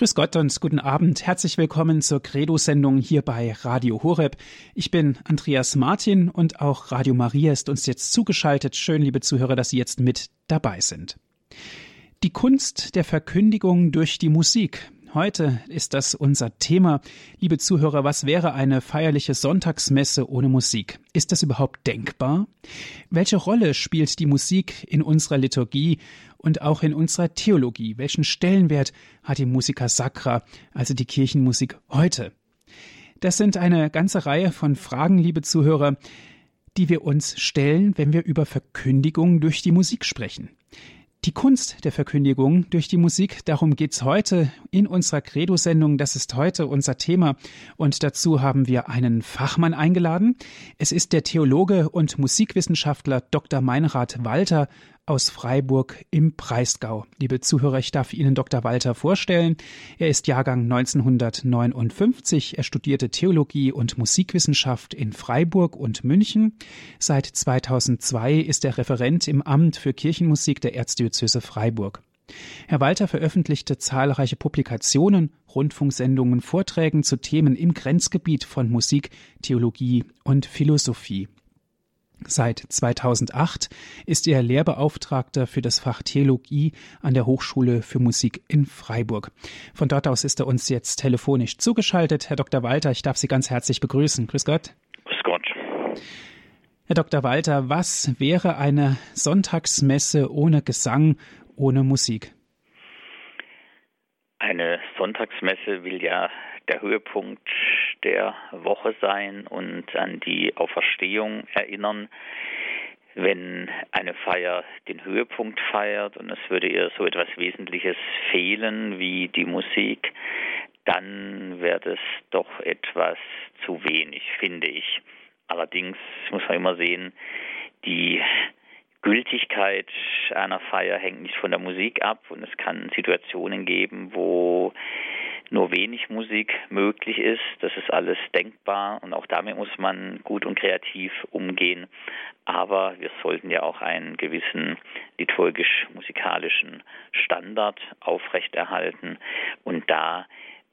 Grüß Gott und guten Abend. Herzlich willkommen zur Credo-Sendung hier bei Radio Horeb. Ich bin Andreas Martin und auch Radio Maria ist uns jetzt zugeschaltet. Schön, liebe Zuhörer, dass Sie jetzt mit dabei sind. Die Kunst der Verkündigung durch die Musik. Heute ist das unser Thema. Liebe Zuhörer, was wäre eine feierliche Sonntagsmesse ohne Musik? Ist das überhaupt denkbar? Welche Rolle spielt die Musik in unserer Liturgie und auch in unserer Theologie? Welchen Stellenwert hat die Musica Sacra, also die Kirchenmusik heute? Das sind eine ganze Reihe von Fragen, liebe Zuhörer, die wir uns stellen, wenn wir über Verkündigung durch die Musik sprechen. Die Kunst der Verkündigung durch die Musik, darum geht's heute in unserer Credo-Sendung. Das ist heute unser Thema. Und dazu haben wir einen Fachmann eingeladen. Es ist der Theologe und Musikwissenschaftler Dr. Meinrad Walter aus Freiburg im Breisgau. Liebe Zuhörer, ich darf Ihnen Dr. Walter vorstellen. Er ist Jahrgang 1959. Er studierte Theologie und Musikwissenschaft in Freiburg und München. Seit 2002 ist er Referent im Amt für Kirchenmusik der Erzdiözese Freiburg. Herr Walter veröffentlichte zahlreiche Publikationen, Rundfunksendungen, Vorträgen zu Themen im Grenzgebiet von Musik, Theologie und Philosophie. Seit 2008 ist er Lehrbeauftragter für das Fach Theologie an der Hochschule für Musik in Freiburg. Von dort aus ist er uns jetzt telefonisch zugeschaltet. Herr Dr. Walter, ich darf Sie ganz herzlich begrüßen. Grüß Gott. Grüß Gott. Herr Dr. Walter, was wäre eine Sonntagsmesse ohne Gesang, ohne Musik? Eine Sonntagsmesse will ja der Höhepunkt der Woche sein und an die Auferstehung erinnern. Wenn eine Feier den Höhepunkt feiert und es würde ihr so etwas Wesentliches fehlen wie die Musik, dann wird es doch etwas zu wenig, finde ich. Allerdings muss man immer sehen, die Gültigkeit einer Feier hängt nicht von der Musik ab und es kann Situationen geben, wo nur wenig Musik möglich ist. Das ist alles denkbar und auch damit muss man gut und kreativ umgehen. Aber wir sollten ja auch einen gewissen liturgisch-musikalischen Standard aufrechterhalten und da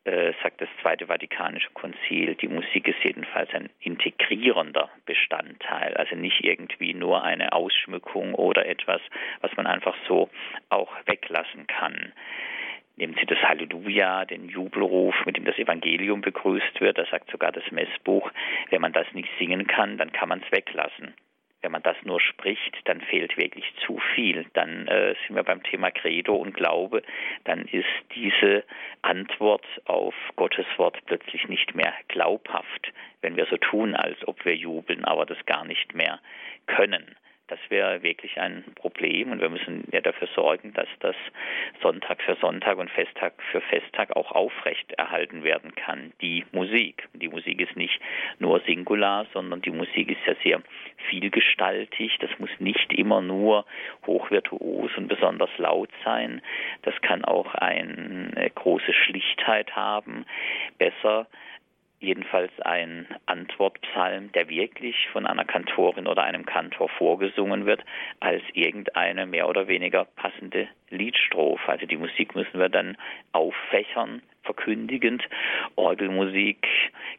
äh, sagt das Zweite Vatikanische Konzil, die Musik ist jedenfalls ein integrierender Bestandteil, also nicht irgendwie nur eine Ausschmückung oder etwas, was man einfach so auch weglassen kann. Nehmen Sie das Halleluja, den Jubelruf, mit dem das Evangelium begrüßt wird. Da sagt sogar das Messbuch, wenn man das nicht singen kann, dann kann man es weglassen. Wenn man das nur spricht, dann fehlt wirklich zu viel. Dann äh, sind wir beim Thema Credo und Glaube. Dann ist diese Antwort auf Gottes Wort plötzlich nicht mehr glaubhaft, wenn wir so tun, als ob wir jubeln, aber das gar nicht mehr können. Das wäre wirklich ein Problem und wir müssen ja dafür sorgen, dass das Sonntag für Sonntag und Festtag für Festtag auch aufrecht erhalten werden kann. Die Musik. Die Musik ist nicht nur singular, sondern die Musik ist ja sehr vielgestaltig. Das muss nicht immer nur hochvirtuos und besonders laut sein. Das kann auch eine große Schlichtheit haben. Besser jedenfalls ein Antwortpsalm, der wirklich von einer Kantorin oder einem Kantor vorgesungen wird, als irgendeine mehr oder weniger passende Liedstrophe. Also die Musik müssen wir dann auffächern, verkündigend. Orgelmusik,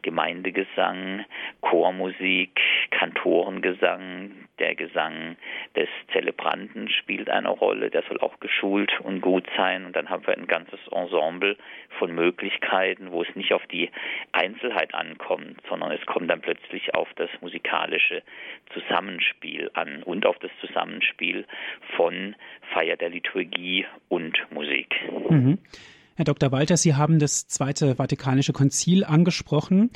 Gemeindegesang, Chormusik, Kantorengesang, der Gesang des Zelebranten spielt eine Rolle, der soll auch geschult und gut sein. Und dann haben wir ein ganzes Ensemble von Möglichkeiten, wo es nicht auf die Einzelheit ankommt, sondern es kommt dann plötzlich auf das musikalische Zusammenspiel an und auf das Zusammenspiel von Feier der Liturgie und Musik. Mhm. Herr Dr. Walter, Sie haben das Zweite Vatikanische Konzil angesprochen.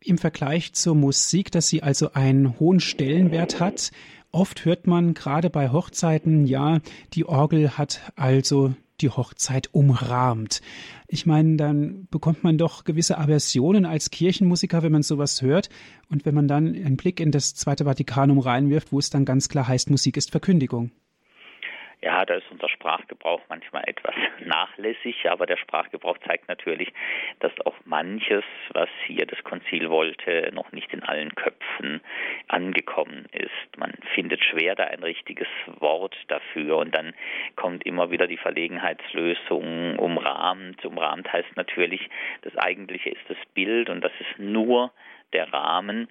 Im Vergleich zur Musik, dass sie also einen hohen Stellenwert hat. Oft hört man gerade bei Hochzeiten, ja, die Orgel hat also die Hochzeit umrahmt. Ich meine, dann bekommt man doch gewisse Aversionen als Kirchenmusiker, wenn man sowas hört. Und wenn man dann einen Blick in das Zweite Vatikanum reinwirft, wo es dann ganz klar heißt, Musik ist Verkündigung. Ja, da ist unser Sprachgebrauch manchmal etwas nachlässig, aber der Sprachgebrauch zeigt natürlich, dass auch manches, was hier das Konzil wollte, noch nicht in allen Köpfen angekommen ist. Man findet schwer da ein richtiges Wort dafür und dann kommt immer wieder die Verlegenheitslösung umrahmt. Umrahmt heißt natürlich, das Eigentliche ist das Bild und das ist nur der Rahmen,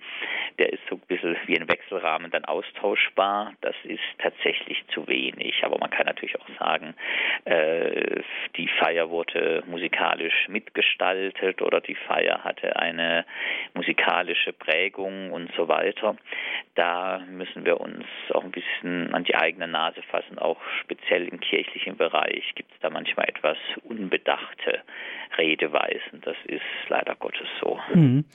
der ist so ein bisschen wie ein Wechselrahmen dann austauschbar. Das ist tatsächlich zu wenig. Aber kann natürlich auch sagen, äh, die Feier wurde musikalisch mitgestaltet oder die Feier hatte eine musikalische Prägung und so weiter. Da müssen wir uns auch ein bisschen an die eigene Nase fassen. Auch speziell im kirchlichen Bereich gibt es da manchmal etwas unbedachte Redeweisen. Das ist leider Gottes so. Mhm.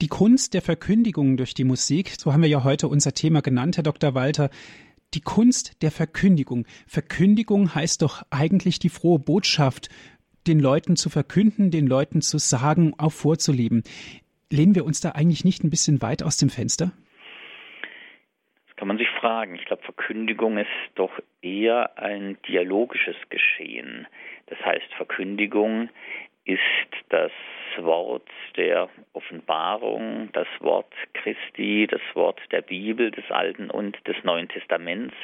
Die Kunst der Verkündigung durch die Musik, so haben wir ja heute unser Thema genannt, Herr Dr. Walter. Die Kunst der Verkündigung. Verkündigung heißt doch eigentlich die frohe Botschaft, den Leuten zu verkünden, den Leuten zu sagen, auch vorzuleben. Lehnen wir uns da eigentlich nicht ein bisschen weit aus dem Fenster? Das kann man sich fragen. Ich glaube, Verkündigung ist doch eher ein dialogisches Geschehen. Das heißt, Verkündigung ist das Wort der Offenbarung, das Wort Christi, das Wort der Bibel, des Alten und des Neuen Testaments.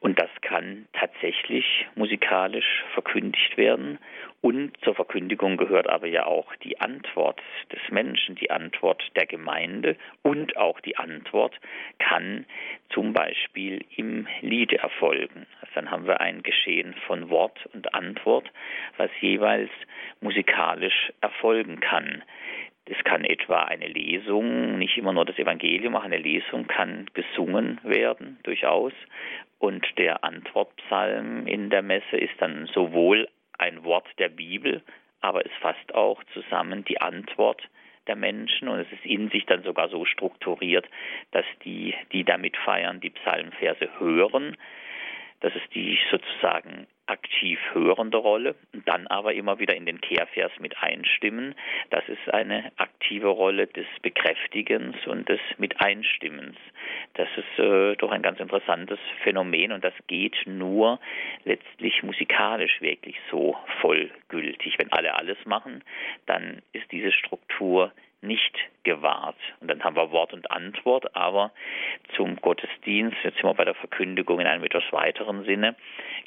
Und das kann tatsächlich musikalisch verkündigt werden. Und zur Verkündigung gehört aber ja auch die Antwort des Menschen, die Antwort der Gemeinde und auch die Antwort kann zum Beispiel im Liede erfolgen. Also dann haben wir ein Geschehen von Wort und Antwort, was jeweils musikalisch erfolgen kann. Es kann etwa eine Lesung, nicht immer nur das Evangelium, auch eine Lesung kann gesungen werden, durchaus. Und der Antwortpsalm in der Messe ist dann sowohl ein Wort der Bibel, aber es fasst auch zusammen die Antwort der Menschen und es ist in sich dann sogar so strukturiert, dass die, die damit feiern, die Psalmverse hören, dass es die sozusagen aktiv hörende Rolle, dann aber immer wieder in den Kehrvers mit einstimmen. Das ist eine aktive Rolle des Bekräftigens und des Miteinstimmens. Das ist äh, doch ein ganz interessantes Phänomen und das geht nur letztlich musikalisch wirklich so vollgültig. Wenn alle alles machen, dann ist diese Struktur nicht gewahrt. Und dann haben wir Wort und Antwort, aber zum Gottesdienst, jetzt sind wir bei der Verkündigung in einem etwas weiteren Sinne,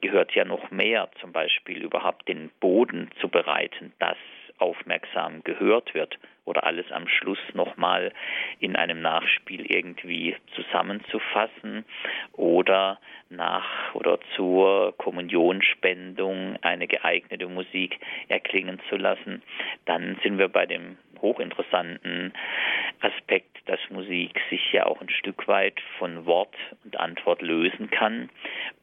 gehört ja noch mehr, zum Beispiel überhaupt den Boden zu bereiten, dass aufmerksam gehört wird oder alles am Schluss nochmal in einem Nachspiel irgendwie zusammenzufassen oder nach oder zur Kommunionspendung eine geeignete Musik erklingen zu lassen, dann sind wir bei dem hochinteressanten Aspekt, dass Musik sich ja auch ein Stück weit von Wort und Antwort lösen kann.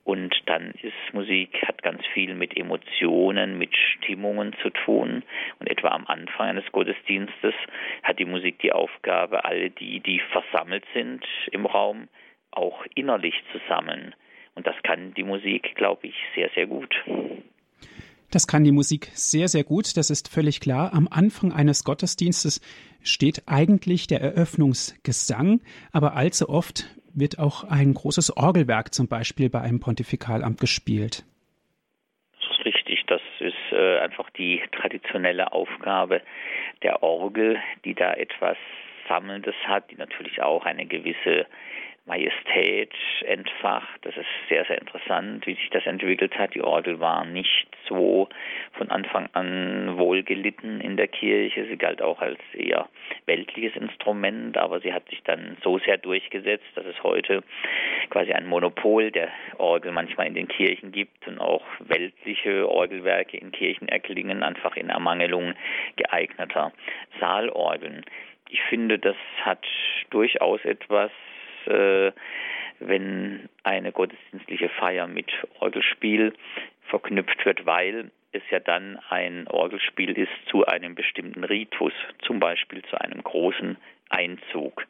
Und dann ist Musik, hat ganz viel mit Emotionen, mit Stimmungen zu tun. Und etwa am Anfang eines Gottesdienstes hat die Musik die Aufgabe, alle die, die versammelt sind im Raum, auch innerlich zu sammeln. Und das kann die Musik, glaube ich, sehr, sehr gut. Das kann die Musik sehr, sehr gut, das ist völlig klar. Am Anfang eines Gottesdienstes steht eigentlich der Eröffnungsgesang, aber allzu oft wird auch ein großes Orgelwerk zum Beispiel bei einem Pontifikalamt gespielt. Das ist richtig, das ist äh, einfach die traditionelle Aufgabe der Orgel, die da etwas Sammelndes hat, die natürlich auch eine gewisse Majestät entfacht. Das ist sehr, sehr interessant, wie sich das entwickelt hat. Die Orgel war nicht so von Anfang an wohlgelitten in der Kirche. Sie galt auch als eher weltliches Instrument, aber sie hat sich dann so sehr durchgesetzt, dass es heute quasi ein Monopol der Orgel manchmal in den Kirchen gibt und auch weltliche Orgelwerke in Kirchen erklingen, einfach in Ermangelung geeigneter Saalorgeln. Ich finde, das hat durchaus etwas äh, wenn eine gottesdienstliche Feier mit Orgelspiel verknüpft wird, weil es ja dann ein Orgelspiel ist zu einem bestimmten Ritus, zum Beispiel zu einem großen Einzug.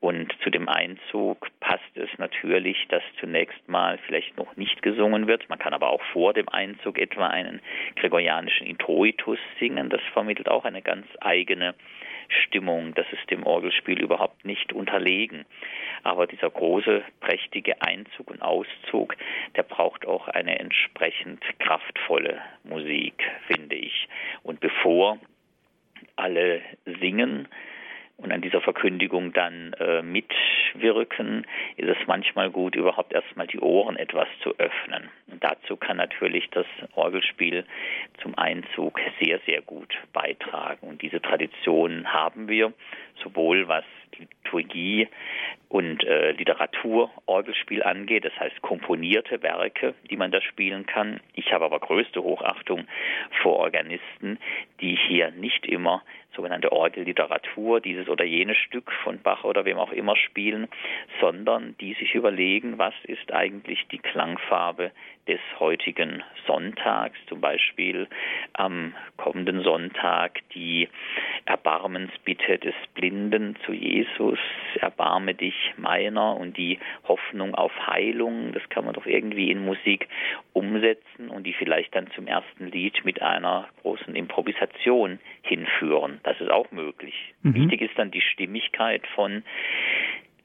Und zu dem Einzug passt es natürlich, dass zunächst mal vielleicht noch nicht gesungen wird. Man kann aber auch vor dem Einzug etwa einen gregorianischen Introitus singen. Das vermittelt auch eine ganz eigene Stimmung, das ist dem Orgelspiel überhaupt nicht unterlegen. Aber dieser große, prächtige Einzug und Auszug, der braucht auch eine entsprechend kraftvolle Musik, finde ich. Und bevor alle singen, und an dieser Verkündigung dann äh, mitwirken, ist es manchmal gut, überhaupt erstmal die Ohren etwas zu öffnen. Und dazu kann natürlich das Orgelspiel zum Einzug sehr, sehr gut beitragen. Und diese Tradition haben wir, sowohl was Liturgie und äh, Literatur, Orgelspiel angeht, das heißt komponierte Werke, die man da spielen kann. Ich habe aber größte Hochachtung vor Organisten, die hier nicht immer sogenannte Orgelliteratur, dieses oder jenes Stück von Bach oder wem auch immer spielen, sondern die sich überlegen, was ist eigentlich die Klangfarbe des heutigen Sonntags, zum Beispiel am kommenden Sonntag die Erbarmensbitte des Blinden zu Jesus, erbarme dich meiner und die Hoffnung auf Heilung, das kann man doch irgendwie in Musik umsetzen und die vielleicht dann zum ersten Lied mit einer großen Improvisation hinführen. Das ist auch möglich. Mhm. Wichtig ist dann die Stimmigkeit von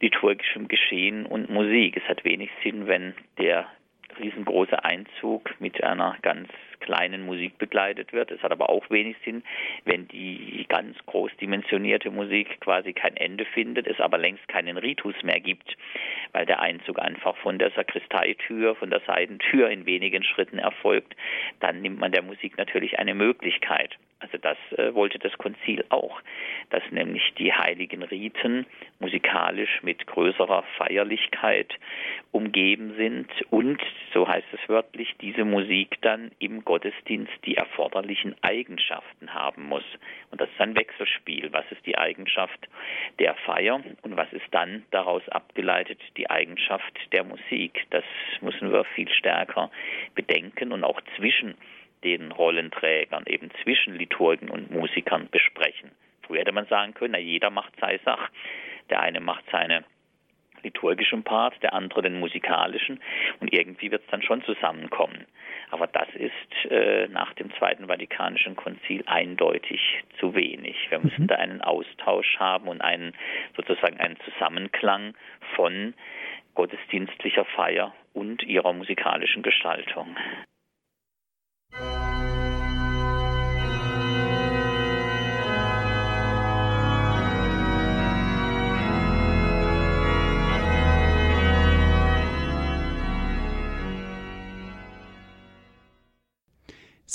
liturgischem Geschehen und Musik. Es hat wenig Sinn, wenn der riesengroße Einzug mit einer ganz kleinen Musik begleitet wird. Es hat aber auch wenig Sinn, wenn die ganz groß dimensionierte Musik quasi kein Ende findet, es aber längst keinen Ritus mehr gibt, weil der Einzug einfach von der Sakristeitür, von der Seitentür in wenigen Schritten erfolgt. Dann nimmt man der Musik natürlich eine Möglichkeit. Also das äh, wollte das Konzil auch, dass nämlich die heiligen Riten musikalisch mit größerer Feierlichkeit umgeben sind und, so heißt es wörtlich, diese Musik dann im Gottesdienst die erforderlichen Eigenschaften haben muss. Und das ist ein Wechselspiel. Was ist die Eigenschaft der Feier und was ist dann daraus abgeleitet die Eigenschaft der Musik? Das müssen wir viel stärker bedenken und auch zwischen den Rollenträgern, eben zwischen Liturgen und Musikern besprechen. Früher hätte man sagen können, na, jeder macht seine Sache. Der eine macht seine liturgischen Part, der andere den musikalischen und irgendwie wird es dann schon zusammenkommen. Aber das ist äh, nach dem Zweiten Vatikanischen Konzil eindeutig zu wenig. Wir müssen mhm. da einen Austausch haben und einen sozusagen einen Zusammenklang von gottesdienstlicher Feier und ihrer musikalischen Gestaltung.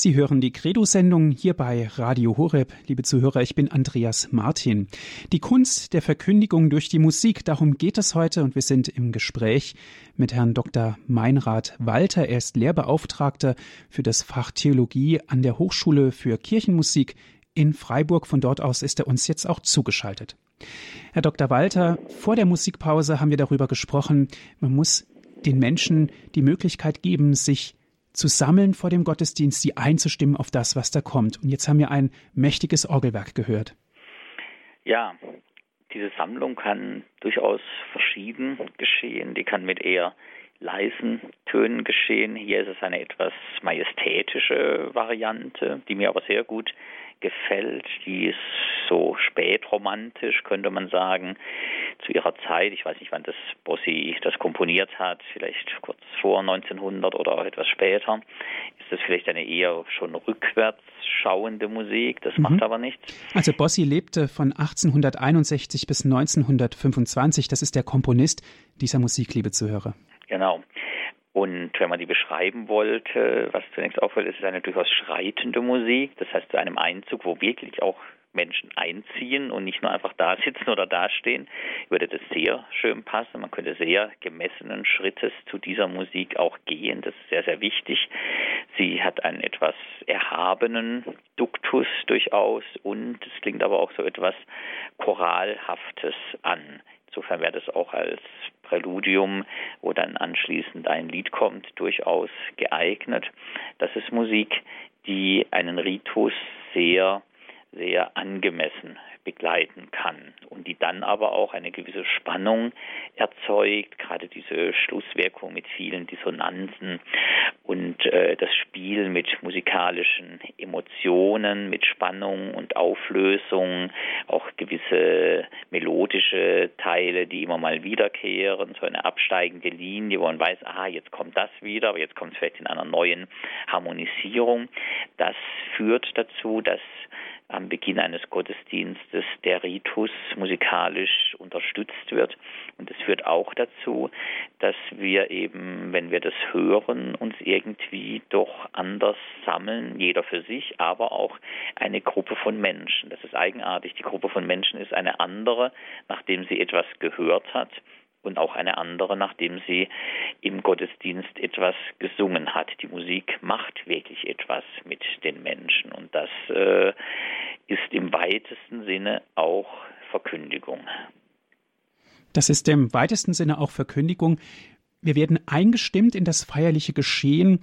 Sie hören die Credo-Sendung hier bei Radio Horeb. Liebe Zuhörer, ich bin Andreas Martin. Die Kunst der Verkündigung durch die Musik, darum geht es heute und wir sind im Gespräch mit Herrn Dr. Meinrad Walter. Er ist Lehrbeauftragter für das Fach Theologie an der Hochschule für Kirchenmusik in Freiburg. Von dort aus ist er uns jetzt auch zugeschaltet. Herr Dr. Walter, vor der Musikpause haben wir darüber gesprochen, man muss den Menschen die Möglichkeit geben, sich zu sammeln vor dem Gottesdienst, sie einzustimmen auf das, was da kommt. Und jetzt haben wir ein mächtiges Orgelwerk gehört. Ja, diese Sammlung kann durchaus verschieden geschehen. Die kann mit eher leisen Tönen geschehen. Hier ist es eine etwas majestätische Variante, die mir aber sehr gut gefällt. Die ist so spätromantisch, könnte man sagen, zu ihrer Zeit. Ich weiß nicht, wann das Bossi das komponiert hat, vielleicht kurz vor 1900 oder auch etwas später. Ist das vielleicht eine eher schon rückwärts schauende Musik? Das mhm. macht aber nichts. Also Bossi lebte von 1861 bis 1925. Das ist der Komponist dieser Musik, liebe Zuhörer. Genau. Und wenn man die beschreiben wollte, was zunächst auffällt, ist es eine durchaus schreitende Musik. Das heißt, zu einem Einzug, wo wirklich auch Menschen einziehen und nicht nur einfach da sitzen oder dastehen, würde das sehr schön passen. Man könnte sehr gemessenen Schrittes zu dieser Musik auch gehen. Das ist sehr, sehr wichtig. Sie hat einen etwas erhabenen Duktus durchaus und es klingt aber auch so etwas Choralhaftes an. Insofern wäre das auch als Präludium, wo dann anschließend ein Lied kommt, durchaus geeignet. Das ist Musik, die einen Ritus sehr, sehr angemessen begleiten kann und die dann aber auch eine gewisse Spannung erzeugt, gerade diese Schlusswirkung mit vielen Dissonanzen und äh, das Spiel mit musikalischen Emotionen, mit Spannung und Auflösung, auch gewisse melodische Teile, die immer mal wiederkehren, so eine absteigende Linie, wo man weiß, aha, jetzt kommt das wieder, aber jetzt kommt es vielleicht in einer neuen Harmonisierung. Das führt dazu, dass am Beginn eines Gottesdienstes der Ritus musikalisch unterstützt wird. Und es führt auch dazu, dass wir eben, wenn wir das hören, uns irgendwie doch anders sammeln, jeder für sich, aber auch eine Gruppe von Menschen. Das ist eigenartig. Die Gruppe von Menschen ist eine andere, nachdem sie etwas gehört hat und auch eine andere, nachdem sie im Gottesdienst etwas gesungen hat. Die Musik macht wirklich etwas mit den Menschen und das äh, ist im weitesten Sinne auch Verkündigung. Das ist im weitesten Sinne auch Verkündigung. Wir werden eingestimmt in das feierliche Geschehen.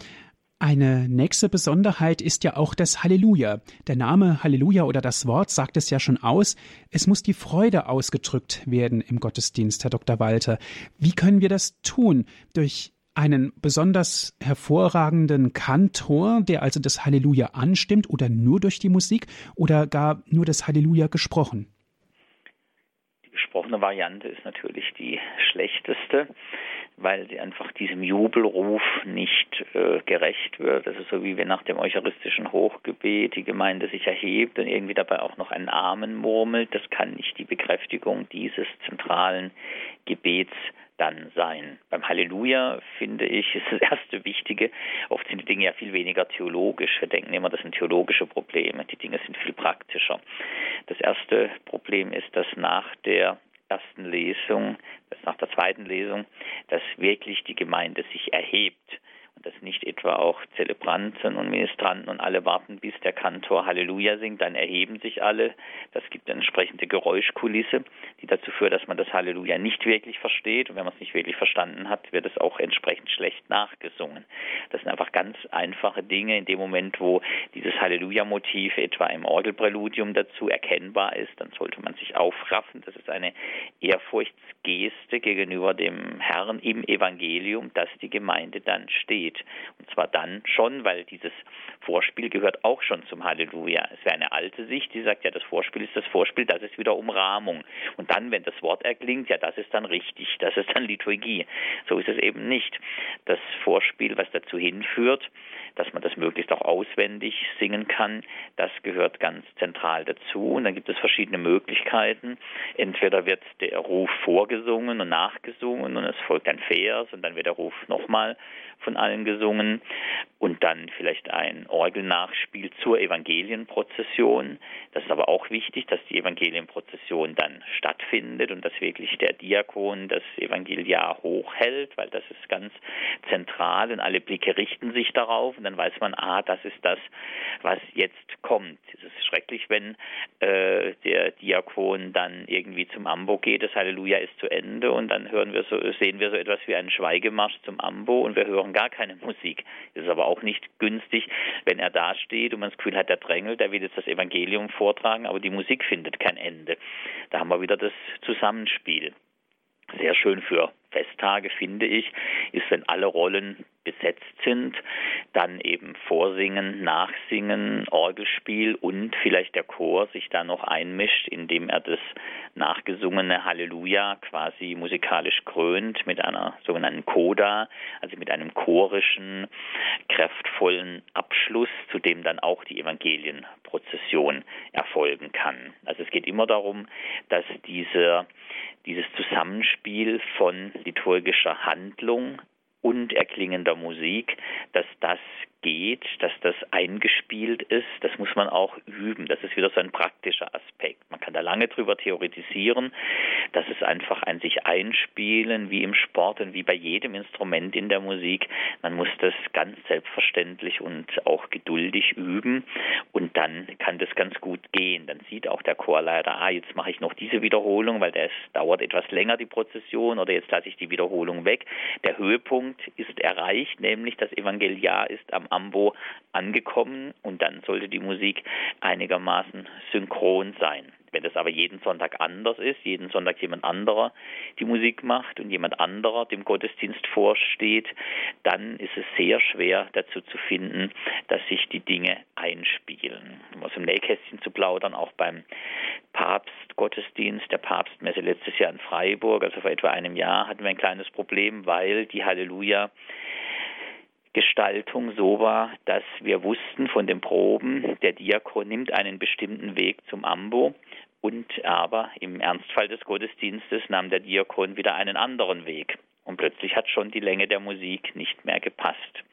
Eine nächste Besonderheit ist ja auch das Halleluja. Der Name Halleluja oder das Wort sagt es ja schon aus. Es muss die Freude ausgedrückt werden im Gottesdienst, Herr Dr. Walter. Wie können wir das tun? Durch einen besonders hervorragenden Kantor, der also das Halleluja anstimmt, oder nur durch die Musik oder gar nur das Halleluja gesprochen? Die gesprochene Variante ist natürlich die schlechteste weil sie einfach diesem Jubelruf nicht äh, gerecht wird. Ist so wie wenn nach dem eucharistischen Hochgebet die Gemeinde sich erhebt und irgendwie dabei auch noch einen Amen murmelt. Das kann nicht die Bekräftigung dieses zentralen Gebets dann sein. Beim Halleluja finde ich, ist das erste Wichtige, oft sind die Dinge ja viel weniger theologisch. Wir denken immer, das sind theologische Probleme. Die Dinge sind viel praktischer. Das erste Problem ist, dass nach der ersten Lesung, nach der zweiten Lesung, dass wirklich die Gemeinde sich erhebt dass nicht etwa auch Zelebranten und Ministranten und alle warten, bis der Kantor Halleluja singt, dann erheben sich alle. Das gibt eine entsprechende Geräuschkulisse, die dazu führt, dass man das Halleluja nicht wirklich versteht. Und wenn man es nicht wirklich verstanden hat, wird es auch entsprechend schlecht nachgesungen. Das sind einfach ganz einfache Dinge. In dem Moment, wo dieses Halleluja-Motiv etwa im Orgelpräludium dazu erkennbar ist, dann sollte man sich aufraffen. Das ist eine Ehrfurchtsgeste gegenüber dem Herrn im Evangelium, dass die Gemeinde dann steht geht. Und zwar dann schon, weil dieses Vorspiel gehört auch schon zum Halleluja. Es wäre eine alte Sicht, die sagt, ja, das Vorspiel ist das Vorspiel, das ist wieder Umrahmung. Und dann, wenn das Wort erklingt, ja, das ist dann richtig, das ist dann Liturgie. So ist es eben nicht. Das Vorspiel, was dazu hinführt, dass man das möglichst auch auswendig singen kann, das gehört ganz zentral dazu. Und dann gibt es verschiedene Möglichkeiten. Entweder wird der Ruf vorgesungen und nachgesungen und es folgt ein Vers und dann wird der Ruf nochmal von allen gesungen und dann vielleicht ein Orgelnachspiel zur Evangelienprozession. Das ist aber auch wichtig, dass die Evangelienprozession dann stattfindet und dass wirklich der Diakon das Evangeliar hochhält, weil das ist ganz zentral und alle Blicke richten sich darauf und dann weiß man, ah, das ist das, was jetzt kommt. Es ist schrecklich, wenn äh, der Diakon dann irgendwie zum Ambo geht, das Halleluja ist zu Ende und dann hören wir so, sehen wir so etwas wie einen Schweigemarsch zum Ambo und wir hören gar keine Musik. Es ist aber auch nicht günstig, wenn er da steht und man das Gefühl hat, der drängelt, der will jetzt das Evangelium vortragen, aber die Musik findet kein Ende. Da haben wir wieder das Zusammenspiel. Sehr schön für Festtage, finde ich, ist, wenn alle Rollen besetzt sind, dann eben Vorsingen, Nachsingen, Orgelspiel und vielleicht der Chor sich da noch einmischt, indem er das nachgesungene Halleluja quasi musikalisch krönt mit einer sogenannten Coda, also mit einem chorischen, kraftvollen Abschluss, zu dem dann auch die Evangelienprozession erfolgen kann. Also es geht immer darum, dass diese, dieses Zusammenspiel von liturgischer Handlung und erklingender Musik, dass das geht, dass das eingespielt ist, das muss man auch üben. Das ist wieder so ein praktischer Aspekt. Man kann da lange drüber theoretisieren. Das ist einfach ein sich einspielen, wie im Sport und wie bei jedem Instrument in der Musik. Man muss das ganz selbstverständlich und auch geduldig üben und dann kann das ganz gut gehen. Dann sieht auch der Chorleiter, ah, jetzt mache ich noch diese Wiederholung, weil das dauert etwas länger, die Prozession, oder jetzt lasse ich die Wiederholung weg. Der Höhepunkt ist erreicht, nämlich das Evangeliar ist am Ambo angekommen und dann sollte die Musik einigermaßen synchron sein. Wenn das aber jeden Sonntag anders ist, jeden Sonntag jemand anderer die Musik macht und jemand anderer dem Gottesdienst vorsteht, dann ist es sehr schwer dazu zu finden, dass sich die Dinge einspielen. Um aus dem Nähkästchen zu plaudern, auch beim Papstgottesdienst, der Papstmesse letztes Jahr in Freiburg, also vor etwa einem Jahr, hatten wir ein kleines Problem, weil die Halleluja Gestaltung so war, dass wir wussten von den Proben, der Diakon nimmt einen bestimmten Weg zum Ambo und aber im Ernstfall des Gottesdienstes nahm der Diakon wieder einen anderen Weg und plötzlich hat schon die Länge der Musik nicht mehr gepasst.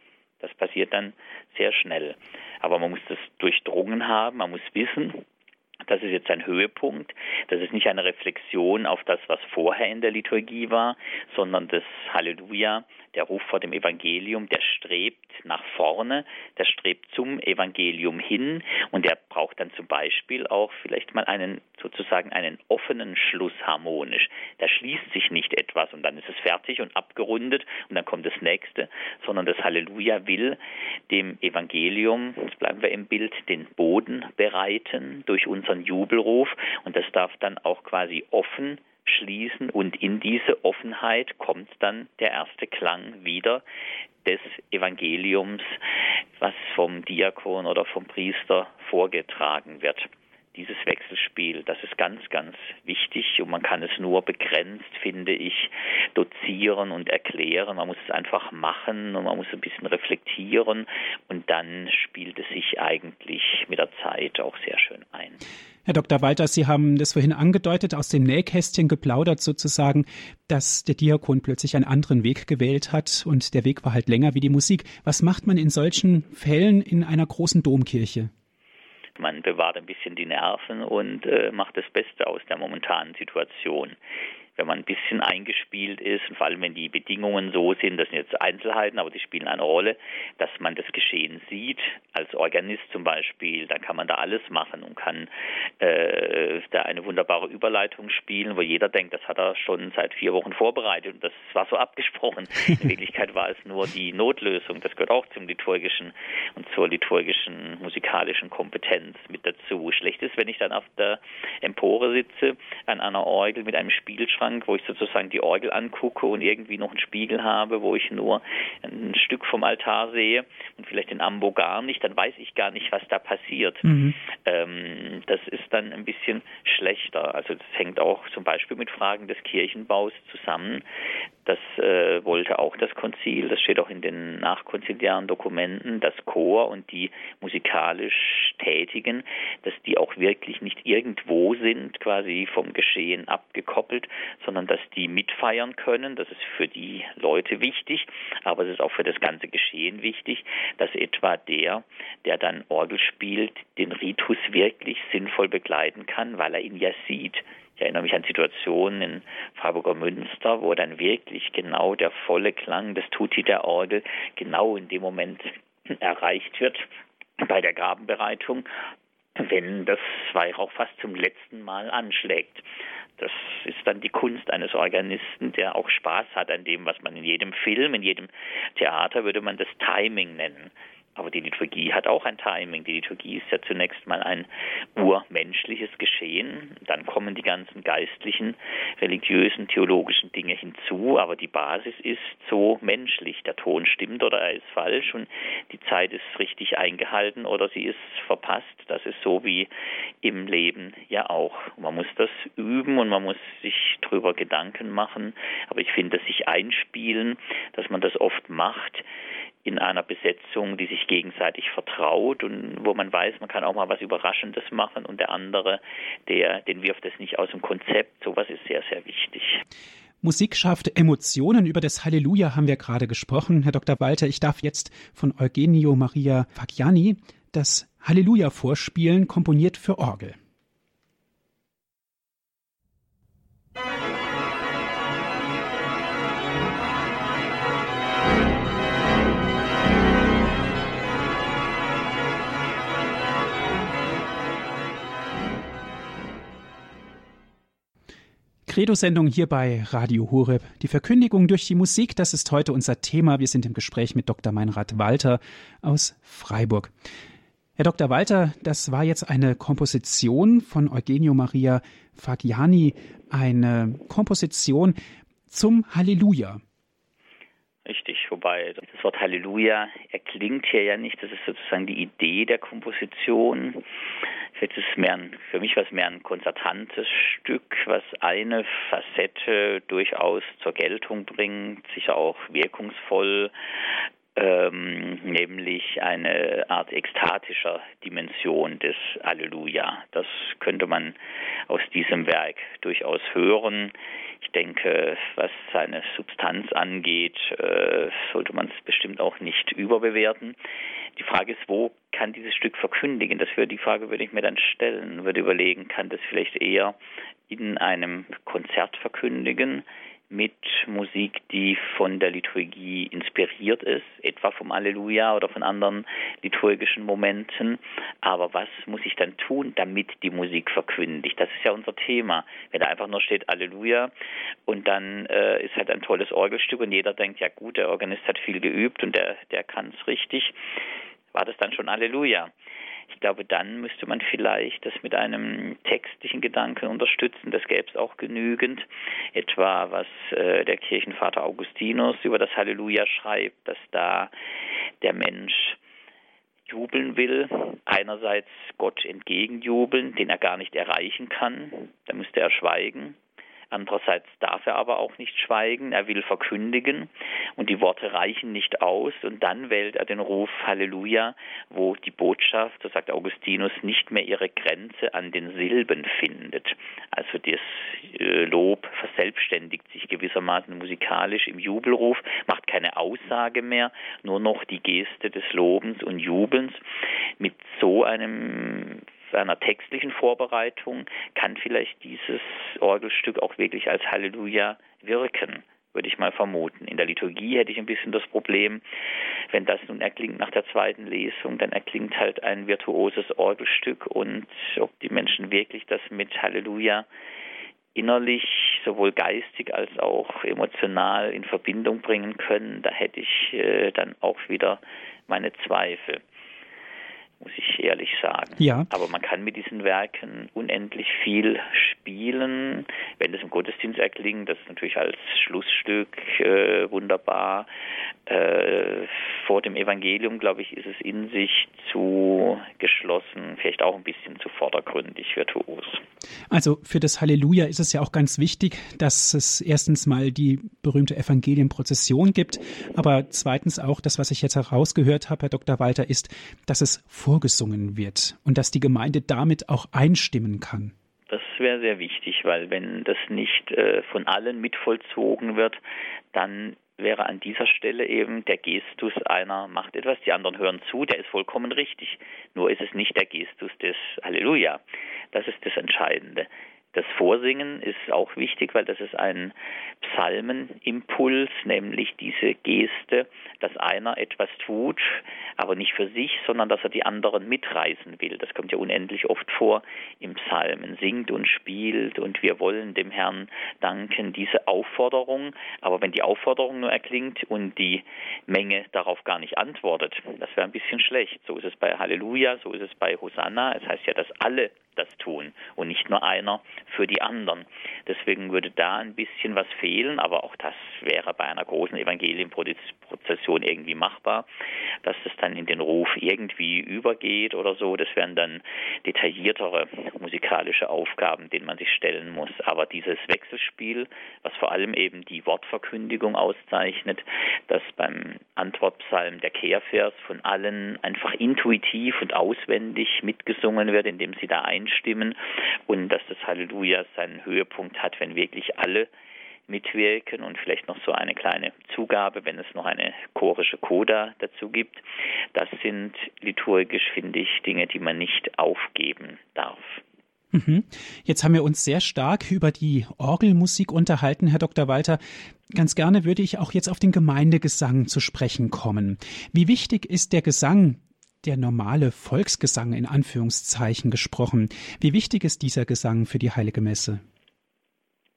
Das passiert dann sehr schnell. Aber man muss das durchdrungen haben, man muss wissen, das ist jetzt ein Höhepunkt. Das ist nicht eine Reflexion auf das, was vorher in der Liturgie war, sondern das Halleluja der Ruf vor dem Evangelium, der strebt nach vorne, der strebt zum Evangelium hin. Und der braucht dann zum Beispiel auch vielleicht mal einen sozusagen einen offenen Schluss harmonisch. Da schließt sich nicht etwas und dann ist es fertig und abgerundet und dann kommt das nächste, sondern das Halleluja will dem Evangelium, jetzt bleiben wir im Bild, den Boden bereiten durch unseren Jubelruf. Und das darf dann auch quasi offen schließen und in diese Offenheit kommt dann der erste Klang wieder des Evangeliums, was vom Diakon oder vom Priester vorgetragen wird dieses Wechselspiel, das ist ganz, ganz wichtig und man kann es nur begrenzt, finde ich, dozieren und erklären. Man muss es einfach machen und man muss ein bisschen reflektieren und dann spielt es sich eigentlich mit der Zeit auch sehr schön ein. Herr Dr. Walter, Sie haben das vorhin angedeutet, aus dem Nähkästchen geplaudert sozusagen, dass der Diakon plötzlich einen anderen Weg gewählt hat und der Weg war halt länger wie die Musik. Was macht man in solchen Fällen in einer großen Domkirche? Man bewahrt ein bisschen die Nerven und äh, macht das Beste aus der momentanen Situation wenn man ein bisschen eingespielt ist, und vor allem wenn die Bedingungen so sind, das sind jetzt Einzelheiten, aber die spielen eine Rolle, dass man das Geschehen sieht, als Organist zum Beispiel, dann kann man da alles machen und kann äh, da eine wunderbare Überleitung spielen, wo jeder denkt, das hat er schon seit vier Wochen vorbereitet und das war so abgesprochen. In Wirklichkeit war es nur die Notlösung, das gehört auch zum liturgischen und zur liturgischen musikalischen Kompetenz mit dazu. Schlecht ist, wenn ich dann auf der Empore sitze, an einer Orgel mit einem Spielschrank, Kühlschrank, wo ich sozusagen die Orgel angucke und irgendwie noch einen Spiegel habe, wo ich nur ein Stück vom Altar sehe und vielleicht den Ambo gar nicht, dann weiß ich gar nicht, was da passiert. Mhm. Ähm, das ist dann ein bisschen schlechter. Also das hängt auch zum Beispiel mit Fragen des Kirchenbaus zusammen. Das äh, wollte auch das Konzil, das steht auch in den nachkonziliaren Dokumenten, das Chor und die musikalisch Tätigen, dass die auch wirklich nicht irgendwo sind, quasi vom Geschehen abgekoppelt, sondern dass die mitfeiern können. Das ist für die Leute wichtig, aber es ist auch für das ganze Geschehen wichtig, dass etwa der, der dann Orgel spielt, den Ritus wirklich sinnvoll begleiten kann, weil er ihn ja sieht. Ich erinnere mich an Situationen in Freiburger Münster, wo dann wirklich genau der volle Klang des Tutti der Orgel genau in dem Moment erreicht wird bei der Grabenbereitung, wenn das Weihrauch fast zum letzten Mal anschlägt. Das ist dann die Kunst eines Organisten, der auch Spaß hat an dem, was man in jedem Film, in jedem Theater würde man das Timing nennen. Aber die Liturgie hat auch ein Timing. Die Liturgie ist ja zunächst mal ein urmenschliches Geschehen. Dann kommen die ganzen geistlichen, religiösen, theologischen Dinge hinzu. Aber die Basis ist so menschlich. Der Ton stimmt oder er ist falsch und die Zeit ist richtig eingehalten oder sie ist verpasst. Das ist so wie im Leben ja auch. Man muss das üben und man muss sich darüber Gedanken machen. Aber ich finde, dass sich einspielen, dass man das oft macht, in einer Besetzung, die sich gegenseitig vertraut und wo man weiß, man kann auch mal was Überraschendes machen und der andere, der, den wirft es nicht aus dem Konzept. Sowas ist sehr, sehr wichtig. Musik schafft Emotionen. Über das Halleluja haben wir gerade gesprochen. Herr Dr. Walter, ich darf jetzt von Eugenio Maria Fagiani das Halleluja vorspielen, komponiert für Orgel. Credo-Sendung hier bei Radio Horeb. Die Verkündigung durch die Musik, das ist heute unser Thema. Wir sind im Gespräch mit Dr. Meinrad Walter aus Freiburg. Herr Dr. Walter, das war jetzt eine Komposition von Eugenio Maria Fagiani, eine Komposition zum Halleluja. Richtig, wobei das Wort Halleluja erklingt hier ja nicht, das ist sozusagen die Idee der Komposition. Jetzt ist es mehr ein, für mich was mehr ein konzertantes Stück, was eine Facette durchaus zur Geltung bringt, sicher auch wirkungsvoll ähm, nämlich eine Art ekstatischer Dimension des Alleluja. Das könnte man aus diesem Werk durchaus hören. Ich denke, was seine Substanz angeht, äh, sollte man es bestimmt auch nicht überbewerten. Die Frage ist, wo kann dieses Stück verkündigen? Das wäre die Frage, würde ich mir dann stellen, würde überlegen, kann das vielleicht eher in einem Konzert verkündigen? Mit Musik, die von der Liturgie inspiriert ist, etwa vom Alleluja oder von anderen liturgischen Momenten. Aber was muss ich dann tun, damit die Musik verkündigt? Das ist ja unser Thema. Wenn da einfach nur steht Alleluja und dann äh, ist halt ein tolles Orgelstück und jeder denkt, ja gut, der Organist hat viel geübt und der, der kann es richtig, war das dann schon Alleluja? Ich glaube, dann müsste man vielleicht das mit einem textlichen Gedanken unterstützen. Das gäbe es auch genügend. Etwa, was äh, der Kirchenvater Augustinus über das Halleluja schreibt, dass da der Mensch jubeln will, einerseits Gott entgegenjubeln, den er gar nicht erreichen kann, da müsste er schweigen, Andererseits darf er aber auch nicht schweigen, er will verkündigen und die Worte reichen nicht aus und dann wählt er den Ruf Halleluja, wo die Botschaft, so sagt Augustinus, nicht mehr ihre Grenze an den Silben findet. Also das äh, Lob verselbstständigt sich gewissermaßen musikalisch im Jubelruf, macht keine Aussage mehr, nur noch die Geste des Lobens und Jubelns. Mit so einem seiner textlichen Vorbereitung kann vielleicht dieses Orgelstück auch wirklich als Halleluja wirken würde ich mal vermuten. In der Liturgie hätte ich ein bisschen das Problem, wenn das nun erklingt nach der zweiten Lesung, dann erklingt halt ein virtuoses Orgelstück und ob die Menschen wirklich das mit Halleluja innerlich, sowohl geistig als auch emotional in Verbindung bringen können, da hätte ich äh, dann auch wieder meine Zweifel muss ich ehrlich sagen. Ja. Aber man kann mit diesen Werken unendlich viel spielen. Wenn es im Gottesdienst erklingt, das ist natürlich als Schlussstück äh, wunderbar. Äh, vor dem Evangelium, glaube ich, ist es in sich zu geschlossen, vielleicht auch ein bisschen zu vordergründig virtuos. Also für das Halleluja ist es ja auch ganz wichtig, dass es erstens mal die berühmte Evangelienprozession gibt, aber zweitens auch das, was ich jetzt herausgehört habe, Herr Dr. Walter, ist, dass es vorgesungen wird und dass die Gemeinde damit auch einstimmen kann. Das wäre sehr wichtig, weil wenn das nicht äh, von allen mitvollzogen wird, dann wäre an dieser Stelle eben der Gestus einer macht etwas, die anderen hören zu, der ist vollkommen richtig. Nur ist es nicht der Gestus des Halleluja. Das ist das Entscheidende. Das Vorsingen ist auch wichtig, weil das ist ein Psalmenimpuls, nämlich diese Geste, dass einer etwas tut, aber nicht für sich, sondern dass er die anderen mitreißen will. Das kommt ja unendlich oft vor im Psalmen. Singt und spielt und wir wollen dem Herrn danken. Diese Aufforderung, aber wenn die Aufforderung nur erklingt und die Menge darauf gar nicht antwortet, das wäre ein bisschen schlecht. So ist es bei Halleluja, so ist es bei Hosanna. Es heißt ja, dass alle das tun und nicht nur einer für die anderen. Deswegen würde da ein bisschen was fehlen, aber auch das wäre bei einer großen Evangelienprozession irgendwie machbar, dass das dann in den Ruf irgendwie übergeht oder so. Das wären dann detailliertere musikalische Aufgaben, denen man sich stellen muss. Aber dieses Wechselspiel, was vor allem eben die Wortverkündigung auszeichnet, dass beim Antwortpsalm der Kehrvers von allen einfach intuitiv und auswendig mitgesungen wird, indem sie da ein einstimmen und dass das Halleluja seinen Höhepunkt hat, wenn wirklich alle mitwirken und vielleicht noch so eine kleine Zugabe, wenn es noch eine chorische Coda dazu gibt. Das sind liturgisch, finde ich, Dinge, die man nicht aufgeben darf. Mhm. Jetzt haben wir uns sehr stark über die Orgelmusik unterhalten, Herr Dr. Walter. Ganz gerne würde ich auch jetzt auf den Gemeindegesang zu sprechen kommen. Wie wichtig ist der Gesang der normale Volksgesang in Anführungszeichen gesprochen. Wie wichtig ist dieser Gesang für die Heilige Messe?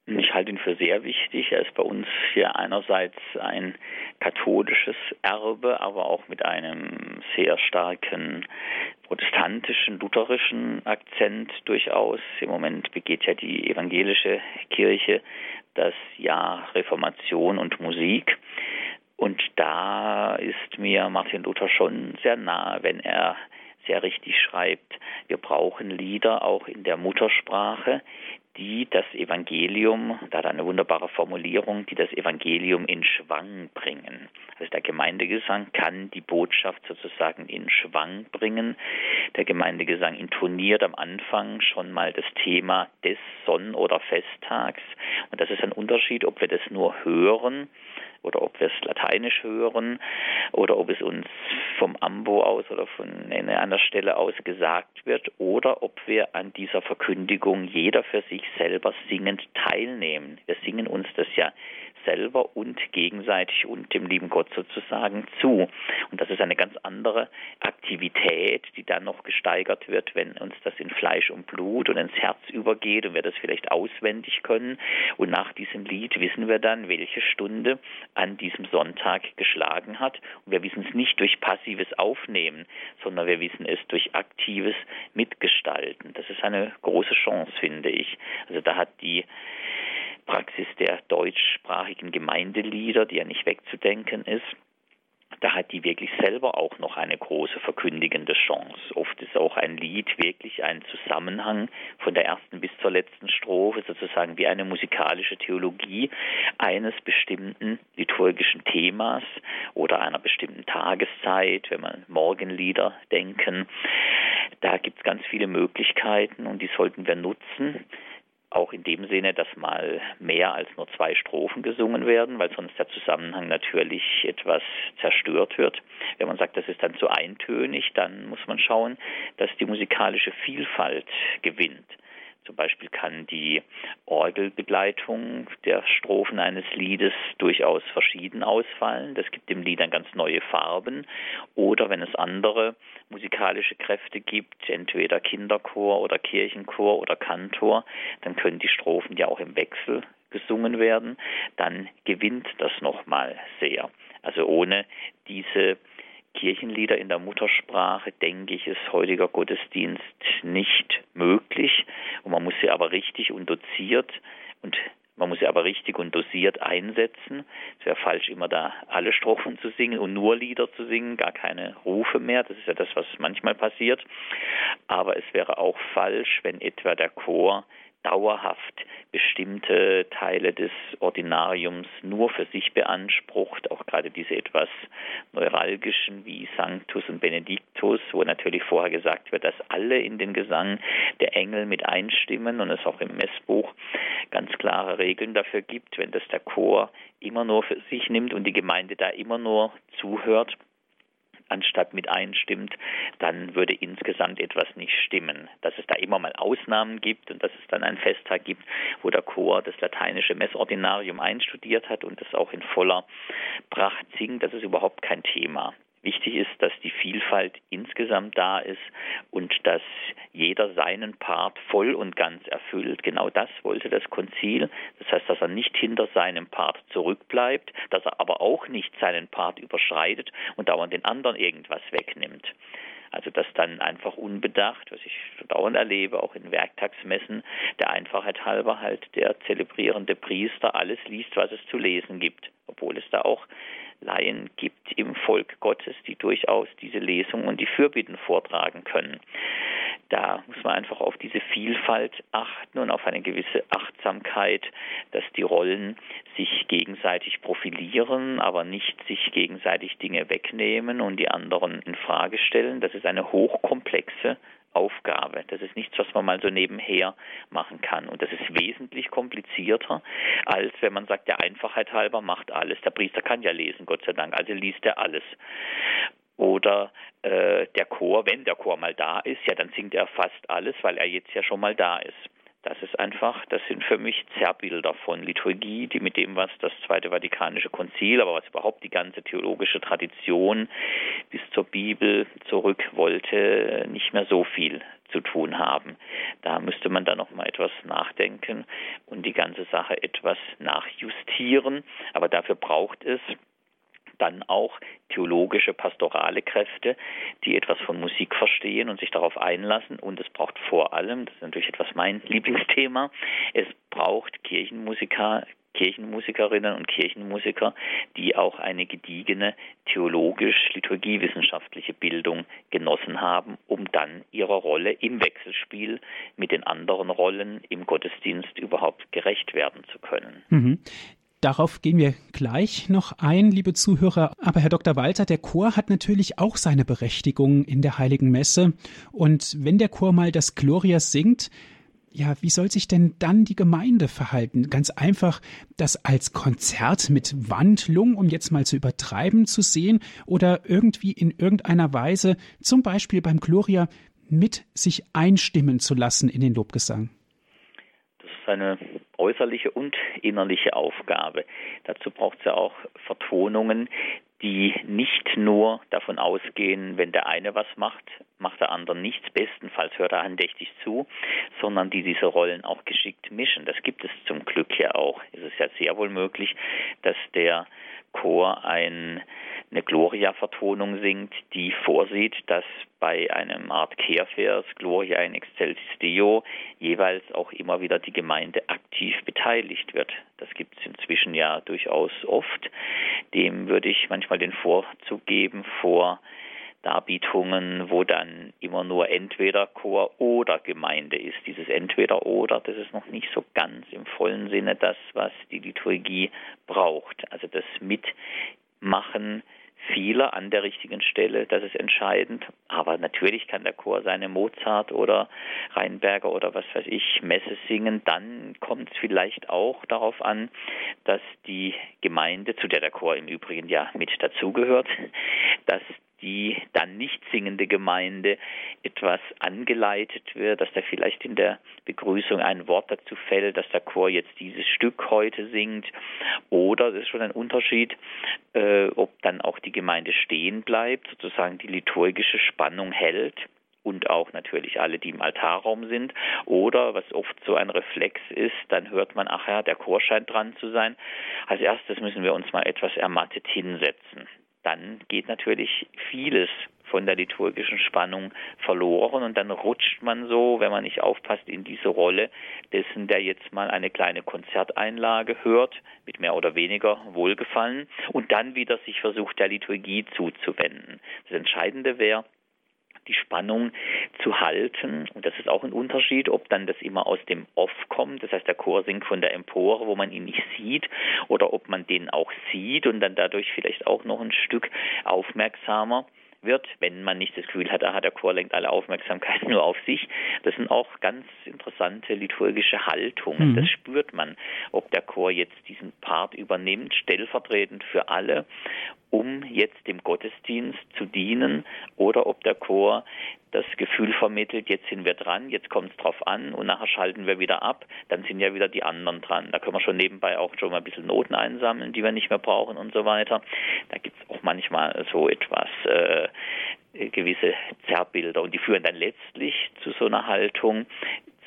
Ich halte ihn für sehr wichtig. Er ist bei uns hier einerseits ein katholisches Erbe, aber auch mit einem sehr starken protestantischen, lutherischen Akzent durchaus. Im Moment begeht ja die evangelische Kirche das Jahr Reformation und Musik. Und da ist mir Martin Luther schon sehr nahe, wenn er sehr richtig schreibt, wir brauchen Lieder auch in der Muttersprache, die das Evangelium, da hat er eine wunderbare Formulierung, die das Evangelium in Schwang bringen. Also der Gemeindegesang kann die Botschaft sozusagen in Schwang bringen. Der Gemeindegesang intoniert am Anfang schon mal das Thema des Sonn- oder Festtags. Und das ist ein Unterschied, ob wir das nur hören oder ob wir es lateinisch hören oder ob es uns vom Ambo aus oder von einer anderen Stelle aus gesagt wird oder ob wir an dieser Verkündigung jeder für sich selber singend teilnehmen. Wir singen uns das ja selber und gegenseitig und dem lieben Gott sozusagen zu. Und das ist eine ganz andere Aktivität, die dann noch gesteigert wird, wenn uns das in Fleisch und Blut und ins Herz übergeht und wir das vielleicht auswendig können. Und nach diesem Lied wissen wir dann, welche Stunde an diesem Sonntag geschlagen hat. Und wir wissen es nicht durch passives Aufnehmen, sondern wir wissen es durch aktives Mitgestalten. Das ist eine große Chance, finde ich. Also da hat die Praxis der deutschsprachigen Gemeindelieder, die ja nicht wegzudenken ist, da hat die wirklich selber auch noch eine große verkündigende Chance. Oft ist auch ein Lied wirklich ein Zusammenhang von der ersten bis zur letzten Strophe, sozusagen wie eine musikalische Theologie eines bestimmten liturgischen Themas oder einer bestimmten Tageszeit, wenn man Morgenlieder denken. Da gibt es ganz viele Möglichkeiten und die sollten wir nutzen auch in dem Sinne, dass mal mehr als nur zwei Strophen gesungen werden, weil sonst der Zusammenhang natürlich etwas zerstört wird. Wenn man sagt, das ist dann zu eintönig, dann muss man schauen, dass die musikalische Vielfalt gewinnt. Zum Beispiel kann die Orgelbegleitung der Strophen eines Liedes durchaus verschieden ausfallen. Das gibt dem Lied dann ganz neue Farben. Oder wenn es andere musikalische Kräfte gibt, entweder Kinderchor oder Kirchenchor oder Kantor, dann können die Strophen ja auch im Wechsel gesungen werden. Dann gewinnt das nochmal sehr. Also ohne diese Kirchenlieder in der Muttersprache, denke ich, ist heutiger Gottesdienst nicht möglich. Und man muss sie aber richtig und doziert und man muss sie aber richtig und dosiert einsetzen. Es wäre falsch, immer da alle Strophen zu singen und nur Lieder zu singen, gar keine Rufe mehr. Das ist ja das, was manchmal passiert. Aber es wäre auch falsch, wenn etwa der Chor dauerhaft bestimmte Teile des Ordinariums nur für sich beansprucht, auch gerade diese etwas neuralgischen wie Sanctus und Benedictus, wo natürlich vorher gesagt wird, dass alle in den Gesang der Engel mit einstimmen und es auch im Messbuch ganz klare Regeln dafür gibt, wenn das der Chor immer nur für sich nimmt und die Gemeinde da immer nur zuhört, anstatt mit einstimmt, dann würde insgesamt etwas nicht stimmen. Dass es da immer mal Ausnahmen gibt und dass es dann einen Festtag gibt, wo der Chor das lateinische Messordinarium einstudiert hat und das auch in voller Pracht singt, das ist überhaupt kein Thema. Wichtig ist, dass die Vielfalt insgesamt da ist und dass jeder seinen Part voll und ganz erfüllt. Genau das wollte das Konzil. Das heißt, dass er nicht hinter seinem Part zurückbleibt, dass er aber auch nicht seinen Part überschreitet und dauernd den anderen irgendwas wegnimmt. Also dass dann einfach unbedacht, was ich dauernd erlebe, auch in Werktagsmessen, der Einfachheit halber halt der zelebrierende Priester alles liest, was es zu lesen gibt, obwohl es da auch Laien gibt im Volk Gottes, die durchaus diese Lesung und die Fürbitten vortragen können. Da muss man einfach auf diese Vielfalt achten und auf eine gewisse Achtsamkeit, dass die Rollen sich gegenseitig profilieren, aber nicht sich gegenseitig Dinge wegnehmen und die anderen in Frage stellen. Das ist eine hochkomplexe Aufgabe. Das ist nichts, was man mal so nebenher machen kann. Und das ist wesentlich komplizierter, als wenn man sagt, der Einfachheit halber macht alles. Der Priester kann ja lesen, Gott sei Dank, also liest er alles. Oder äh, der Chor, wenn der Chor mal da ist, ja, dann singt er fast alles, weil er jetzt ja schon mal da ist. Das ist einfach, das sind für mich Zerrbilder von Liturgie, die mit dem, was das Zweite Vatikanische Konzil, aber was überhaupt die ganze theologische Tradition bis zur Bibel zurück wollte, nicht mehr so viel zu tun haben. Da müsste man dann noch mal etwas nachdenken und die ganze Sache etwas nachjustieren. Aber dafür braucht es dann auch theologische, pastorale Kräfte, die etwas von Musik verstehen und sich darauf einlassen. Und es braucht vor allem, das ist natürlich etwas mein Lieblingsthema, es braucht Kirchenmusiker, Kirchenmusikerinnen und Kirchenmusiker, die auch eine gediegene theologisch-liturgiewissenschaftliche Bildung genossen haben, um dann ihrer Rolle im Wechselspiel mit den anderen Rollen im Gottesdienst überhaupt gerecht werden zu können. Mhm. Darauf gehen wir gleich noch ein, liebe Zuhörer. Aber Herr Dr. Walter, der Chor hat natürlich auch seine Berechtigung in der Heiligen Messe. Und wenn der Chor mal das Gloria singt, ja, wie soll sich denn dann die Gemeinde verhalten? Ganz einfach, das als Konzert mit Wandlung, um jetzt mal zu übertreiben, zu sehen oder irgendwie in irgendeiner Weise, zum Beispiel beim Gloria, mit sich einstimmen zu lassen in den Lobgesang? Das ist eine äußerliche und innerliche Aufgabe. Dazu braucht es ja auch Vertonungen, die nicht nur davon ausgehen, wenn der eine was macht, macht der andere nichts, bestenfalls hört er andächtig zu, sondern die diese Rollen auch geschickt mischen. Das gibt es zum Glück ja auch. Es ist ja sehr wohl möglich, dass der Chor ein, eine Gloria-Vertonung singt, die vorsieht, dass bei einem Art Kehrvers Gloria in Excelsis Deo jeweils auch immer wieder die Gemeinde aktiv beteiligt wird. Das gibt es inzwischen ja durchaus oft. Dem würde ich manchmal den Vorzug geben vor Darbietungen, wo dann immer nur entweder Chor oder Gemeinde ist. Dieses entweder oder, das ist noch nicht so ganz im vollen Sinne das, was die Liturgie braucht. Also das Mitmachen vieler an der richtigen Stelle, das ist entscheidend. Aber natürlich kann der Chor seine Mozart oder Rheinberger oder was weiß ich Messe singen. Dann kommt es vielleicht auch darauf an, dass die Gemeinde, zu der der Chor im Übrigen ja mit dazugehört, dass die dann nicht singende Gemeinde etwas angeleitet wird, dass da vielleicht in der Begrüßung ein Wort dazu fällt, dass der Chor jetzt dieses Stück heute singt. Oder das ist schon ein Unterschied, äh, ob dann auch die Gemeinde stehen bleibt, sozusagen die liturgische Spannung hält und auch natürlich alle, die im Altarraum sind. Oder was oft so ein Reflex ist, dann hört man, ach ja, der Chor scheint dran zu sein. Als erstes müssen wir uns mal etwas ermattet hinsetzen dann geht natürlich vieles von der liturgischen Spannung verloren und dann rutscht man so, wenn man nicht aufpasst, in diese Rolle dessen, der jetzt mal eine kleine Konzerteinlage hört, mit mehr oder weniger Wohlgefallen und dann wieder sich versucht, der Liturgie zuzuwenden. Das Entscheidende wäre, die Spannung zu halten. Und das ist auch ein Unterschied, ob dann das immer aus dem Off kommt, das heißt der Chor singt von der Empore, wo man ihn nicht sieht, oder ob man den auch sieht und dann dadurch vielleicht auch noch ein Stück aufmerksamer wird, wenn man nicht das Gefühl hat, aha, der Chor lenkt alle Aufmerksamkeit nur auf sich. Das sind auch ganz interessante liturgische Haltungen. Mhm. Das spürt man, ob der Chor jetzt diesen Part übernimmt, stellvertretend für alle, um jetzt dem Gottesdienst zu dienen, oder ob der Chor das Gefühl vermittelt, jetzt sind wir dran, jetzt kommt es drauf an und nachher schalten wir wieder ab, dann sind ja wieder die anderen dran. Da können wir schon nebenbei auch schon mal ein bisschen Noten einsammeln, die wir nicht mehr brauchen und so weiter. Da gibt es auch manchmal so etwas, äh, gewisse Zerrbilder und die führen dann letztlich zu so einer Haltung,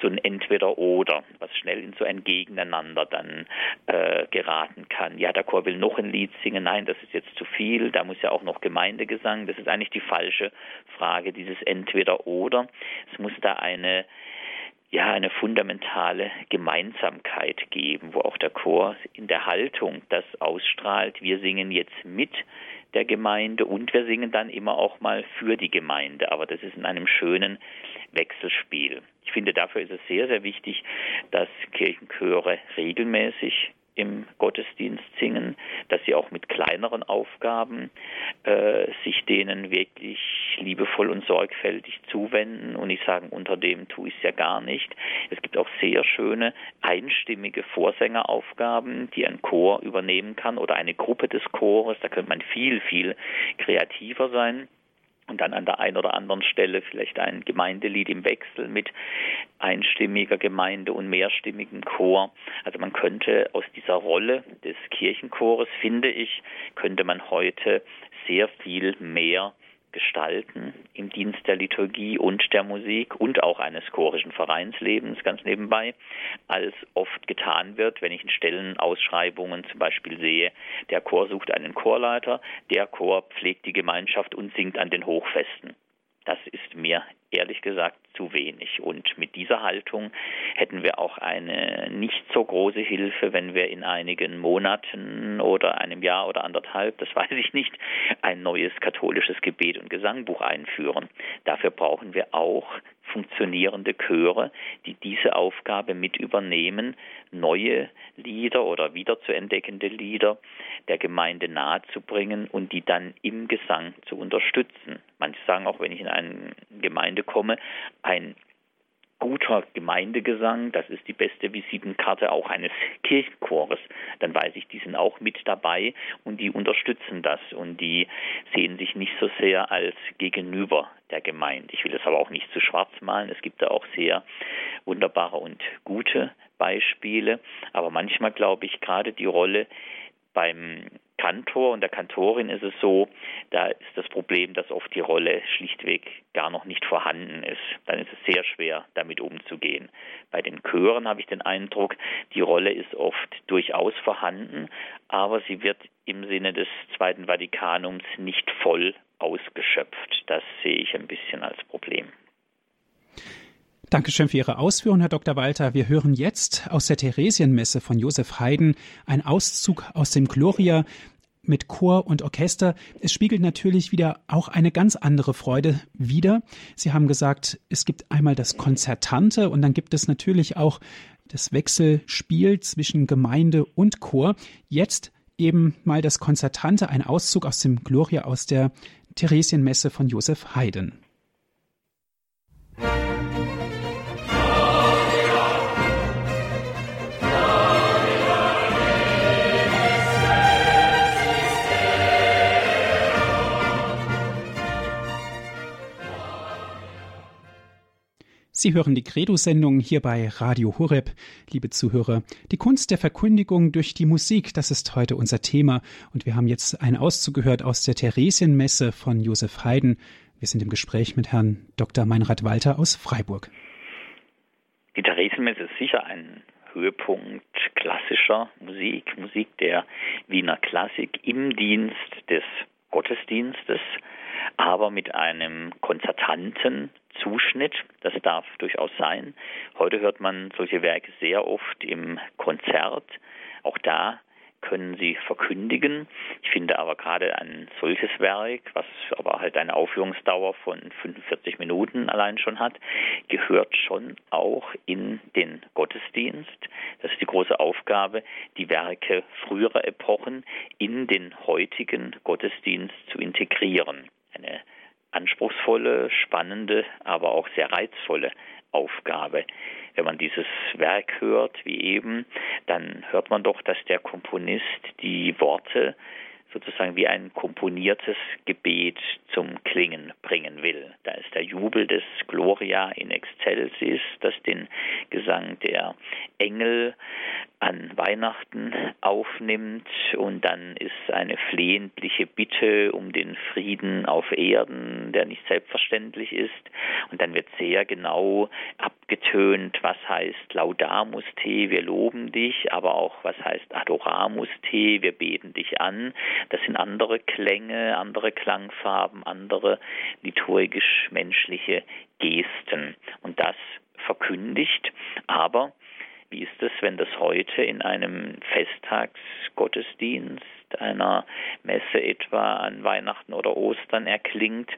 so ein Entweder-Oder, was schnell in so ein Gegeneinander dann äh, geraten kann. Ja, der Chor will noch ein Lied singen, nein, das ist jetzt zu viel, da muss ja auch noch Gemeindegesang. Das ist eigentlich die falsche Frage, dieses Entweder-Oder. Es muss da eine ja, eine fundamentale Gemeinsamkeit geben, wo auch der Chor in der Haltung das ausstrahlt. Wir singen jetzt mit der Gemeinde und wir singen dann immer auch mal für die Gemeinde. Aber das ist in einem schönen Wechselspiel. Ich finde, dafür ist es sehr, sehr wichtig, dass Kirchenchöre regelmäßig im Gottesdienst singen, dass sie auch mit kleineren Aufgaben äh, sich denen wirklich liebevoll und sorgfältig zuwenden und nicht sagen, unter dem tue ich es ja gar nicht. Es gibt auch sehr schöne einstimmige Vorsängeraufgaben, die ein Chor übernehmen kann oder eine Gruppe des Chores. Da könnte man viel, viel kreativer sein und dann an der einen oder anderen Stelle vielleicht ein Gemeindelied im Wechsel mit einstimmiger Gemeinde und mehrstimmigem Chor. Also man könnte aus dieser Rolle des Kirchenchores, finde ich, könnte man heute sehr viel mehr gestalten im Dienst der Liturgie und der Musik und auch eines chorischen Vereinslebens ganz nebenbei, als oft getan wird, wenn ich in Stellenausschreibungen zum Beispiel sehe, der Chor sucht einen Chorleiter, der Chor pflegt die Gemeinschaft und singt an den Hochfesten. Das ist mir ehrlich gesagt zu wenig. Und mit dieser Haltung hätten wir auch eine nicht so große Hilfe, wenn wir in einigen Monaten oder einem Jahr oder anderthalb, das weiß ich nicht, ein neues katholisches Gebet und Gesangbuch einführen. Dafür brauchen wir auch funktionierende Chöre, die diese Aufgabe mit übernehmen, neue Lieder oder wiederzuentdeckende Lieder der Gemeinde nahezubringen und die dann im Gesang zu unterstützen. Manche sagen auch, wenn ich in eine Gemeinde komme, ein guter Gemeindegesang, das ist die beste Visitenkarte auch eines Kirchenchores. Dann weiß ich, die sind auch mit dabei und die unterstützen das und die sehen sich nicht so sehr als Gegenüber der Gemeinde. Ich will das aber auch nicht zu schwarz malen. Es gibt da auch sehr wunderbare und gute Beispiele. Aber manchmal glaube ich, gerade die Rolle beim Kantor und der Kantorin ist es so, da ist das Problem, dass oft die Rolle schlichtweg gar noch nicht vorhanden ist. Dann ist es sehr schwer, damit umzugehen. Bei den Chören habe ich den Eindruck, die Rolle ist oft durchaus vorhanden, aber sie wird im Sinne des Zweiten Vatikanums nicht voll ausgeschöpft. Das sehe ich ein bisschen als Problem. Dankeschön für Ihre Ausführungen, Herr Dr. Walter. Wir hören jetzt aus der Theresienmesse von Josef Haydn einen Auszug aus dem Gloria mit Chor und Orchester. Es spiegelt natürlich wieder auch eine ganz andere Freude wider. Sie haben gesagt, es gibt einmal das Konzertante und dann gibt es natürlich auch das Wechselspiel zwischen Gemeinde und Chor. Jetzt eben mal das Konzertante, ein Auszug aus dem Gloria aus der Theresienmesse von Josef Haydn. Sie hören die Credo-Sendung hier bei Radio Horeb. Liebe Zuhörer, die Kunst der Verkündigung durch die Musik, das ist heute unser Thema. Und wir haben jetzt einen Auszug gehört aus der Theresienmesse von Josef Haydn. Wir sind im Gespräch mit Herrn Dr. Meinrad Walter aus Freiburg. Die Theresienmesse ist sicher ein Höhepunkt klassischer Musik, Musik der Wiener Klassik im Dienst des Gottesdienstes, aber mit einem konzertanten Zuschnitt. Das darf durchaus sein. Heute hört man solche Werke sehr oft im Konzert. Auch da können sie verkündigen. Ich finde aber gerade ein solches Werk, was aber halt eine Aufführungsdauer von 45 Minuten allein schon hat, gehört schon auch in den Gottesdienst. Das ist die große Aufgabe, die Werke früherer Epochen in den heutigen Gottesdienst zu integrieren. Eine anspruchsvolle, spannende, aber auch sehr reizvolle Aufgabe. Wenn man dieses Werk hört, wie eben, dann hört man doch, dass der Komponist die Worte sozusagen wie ein komponiertes Gebet zum Klingen bringen will. Da ist der Jubel des Gloria in Excelsis, das den Gesang der Engel an Weihnachten aufnimmt und dann ist eine flehentliche Bitte um den Frieden auf Erden, der nicht selbstverständlich ist und dann wird sehr genau abgetönt, was heißt Laudamus te, wir loben dich, aber auch was heißt Adoramus te, wir beten dich an. Das sind andere Klänge, andere Klangfarben, andere liturgisch-menschliche Gesten und das verkündigt, aber wie ist es, wenn das heute in einem Festtagsgottesdienst, einer Messe etwa an Weihnachten oder Ostern erklingt?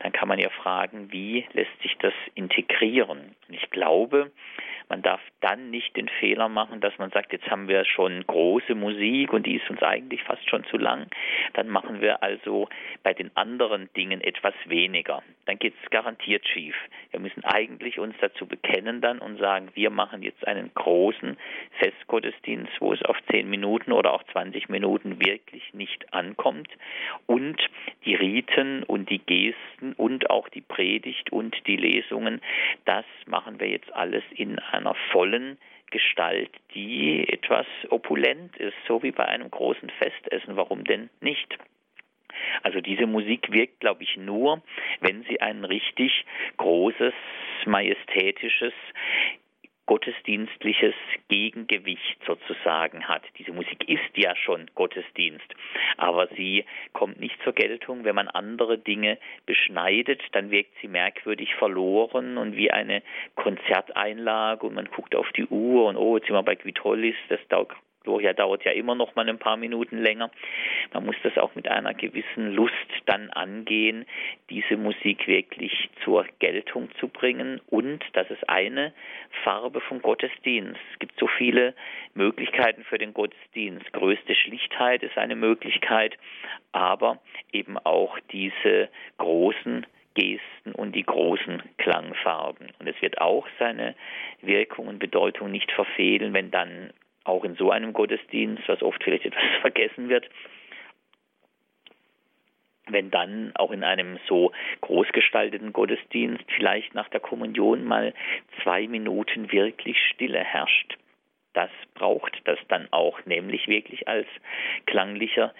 Dann kann man ja fragen, wie lässt sich das integrieren? Ich glaube, man darf dann nicht den Fehler machen, dass man sagt, jetzt haben wir schon große Musik und die ist uns eigentlich fast schon zu lang. Dann machen wir also bei den anderen Dingen etwas weniger. Dann geht es garantiert schief. Wir müssen eigentlich uns dazu bekennen dann und sagen, wir machen jetzt einen großen Festgottesdienst, wo es auf zehn Minuten oder auch 20 Minuten wirklich nicht ankommt. Und die Riten und die Gesten und auch die Predigt und die Lesungen, das machen wir jetzt alles in einer vollen Gestalt, die etwas opulent ist, so wie bei einem großen Festessen. Warum denn nicht? Also diese Musik wirkt, glaube ich, nur, wenn sie ein richtig großes, majestätisches, gottesdienstliches Gegengewicht sozusagen hat. Diese Musik ist ja schon Gottesdienst, aber sie kommt nicht zur Geltung, wenn man andere Dinge beschneidet, dann wirkt sie merkwürdig verloren und wie eine Konzerteinlage und man guckt auf die Uhr und oh, jetzt sind wir bei Guitollis, das Gloria dauert ja immer noch mal ein paar Minuten länger. Man muss das auch mit einer gewissen Lust dann angehen, diese Musik wirklich zur Geltung zu bringen. Und das ist eine Farbe vom Gottesdienst. Es gibt so viele Möglichkeiten für den Gottesdienst. Größte Schlichtheit ist eine Möglichkeit, aber eben auch diese großen Gesten und die großen Klangfarben. Und es wird auch seine Wirkung und Bedeutung nicht verfehlen, wenn dann auch in so einem Gottesdienst, was oft vielleicht etwas vergessen wird, wenn dann auch in einem so großgestalteten Gottesdienst vielleicht nach der Kommunion mal zwei Minuten wirklich Stille herrscht. Das braucht das dann auch, nämlich wirklich als klanglicher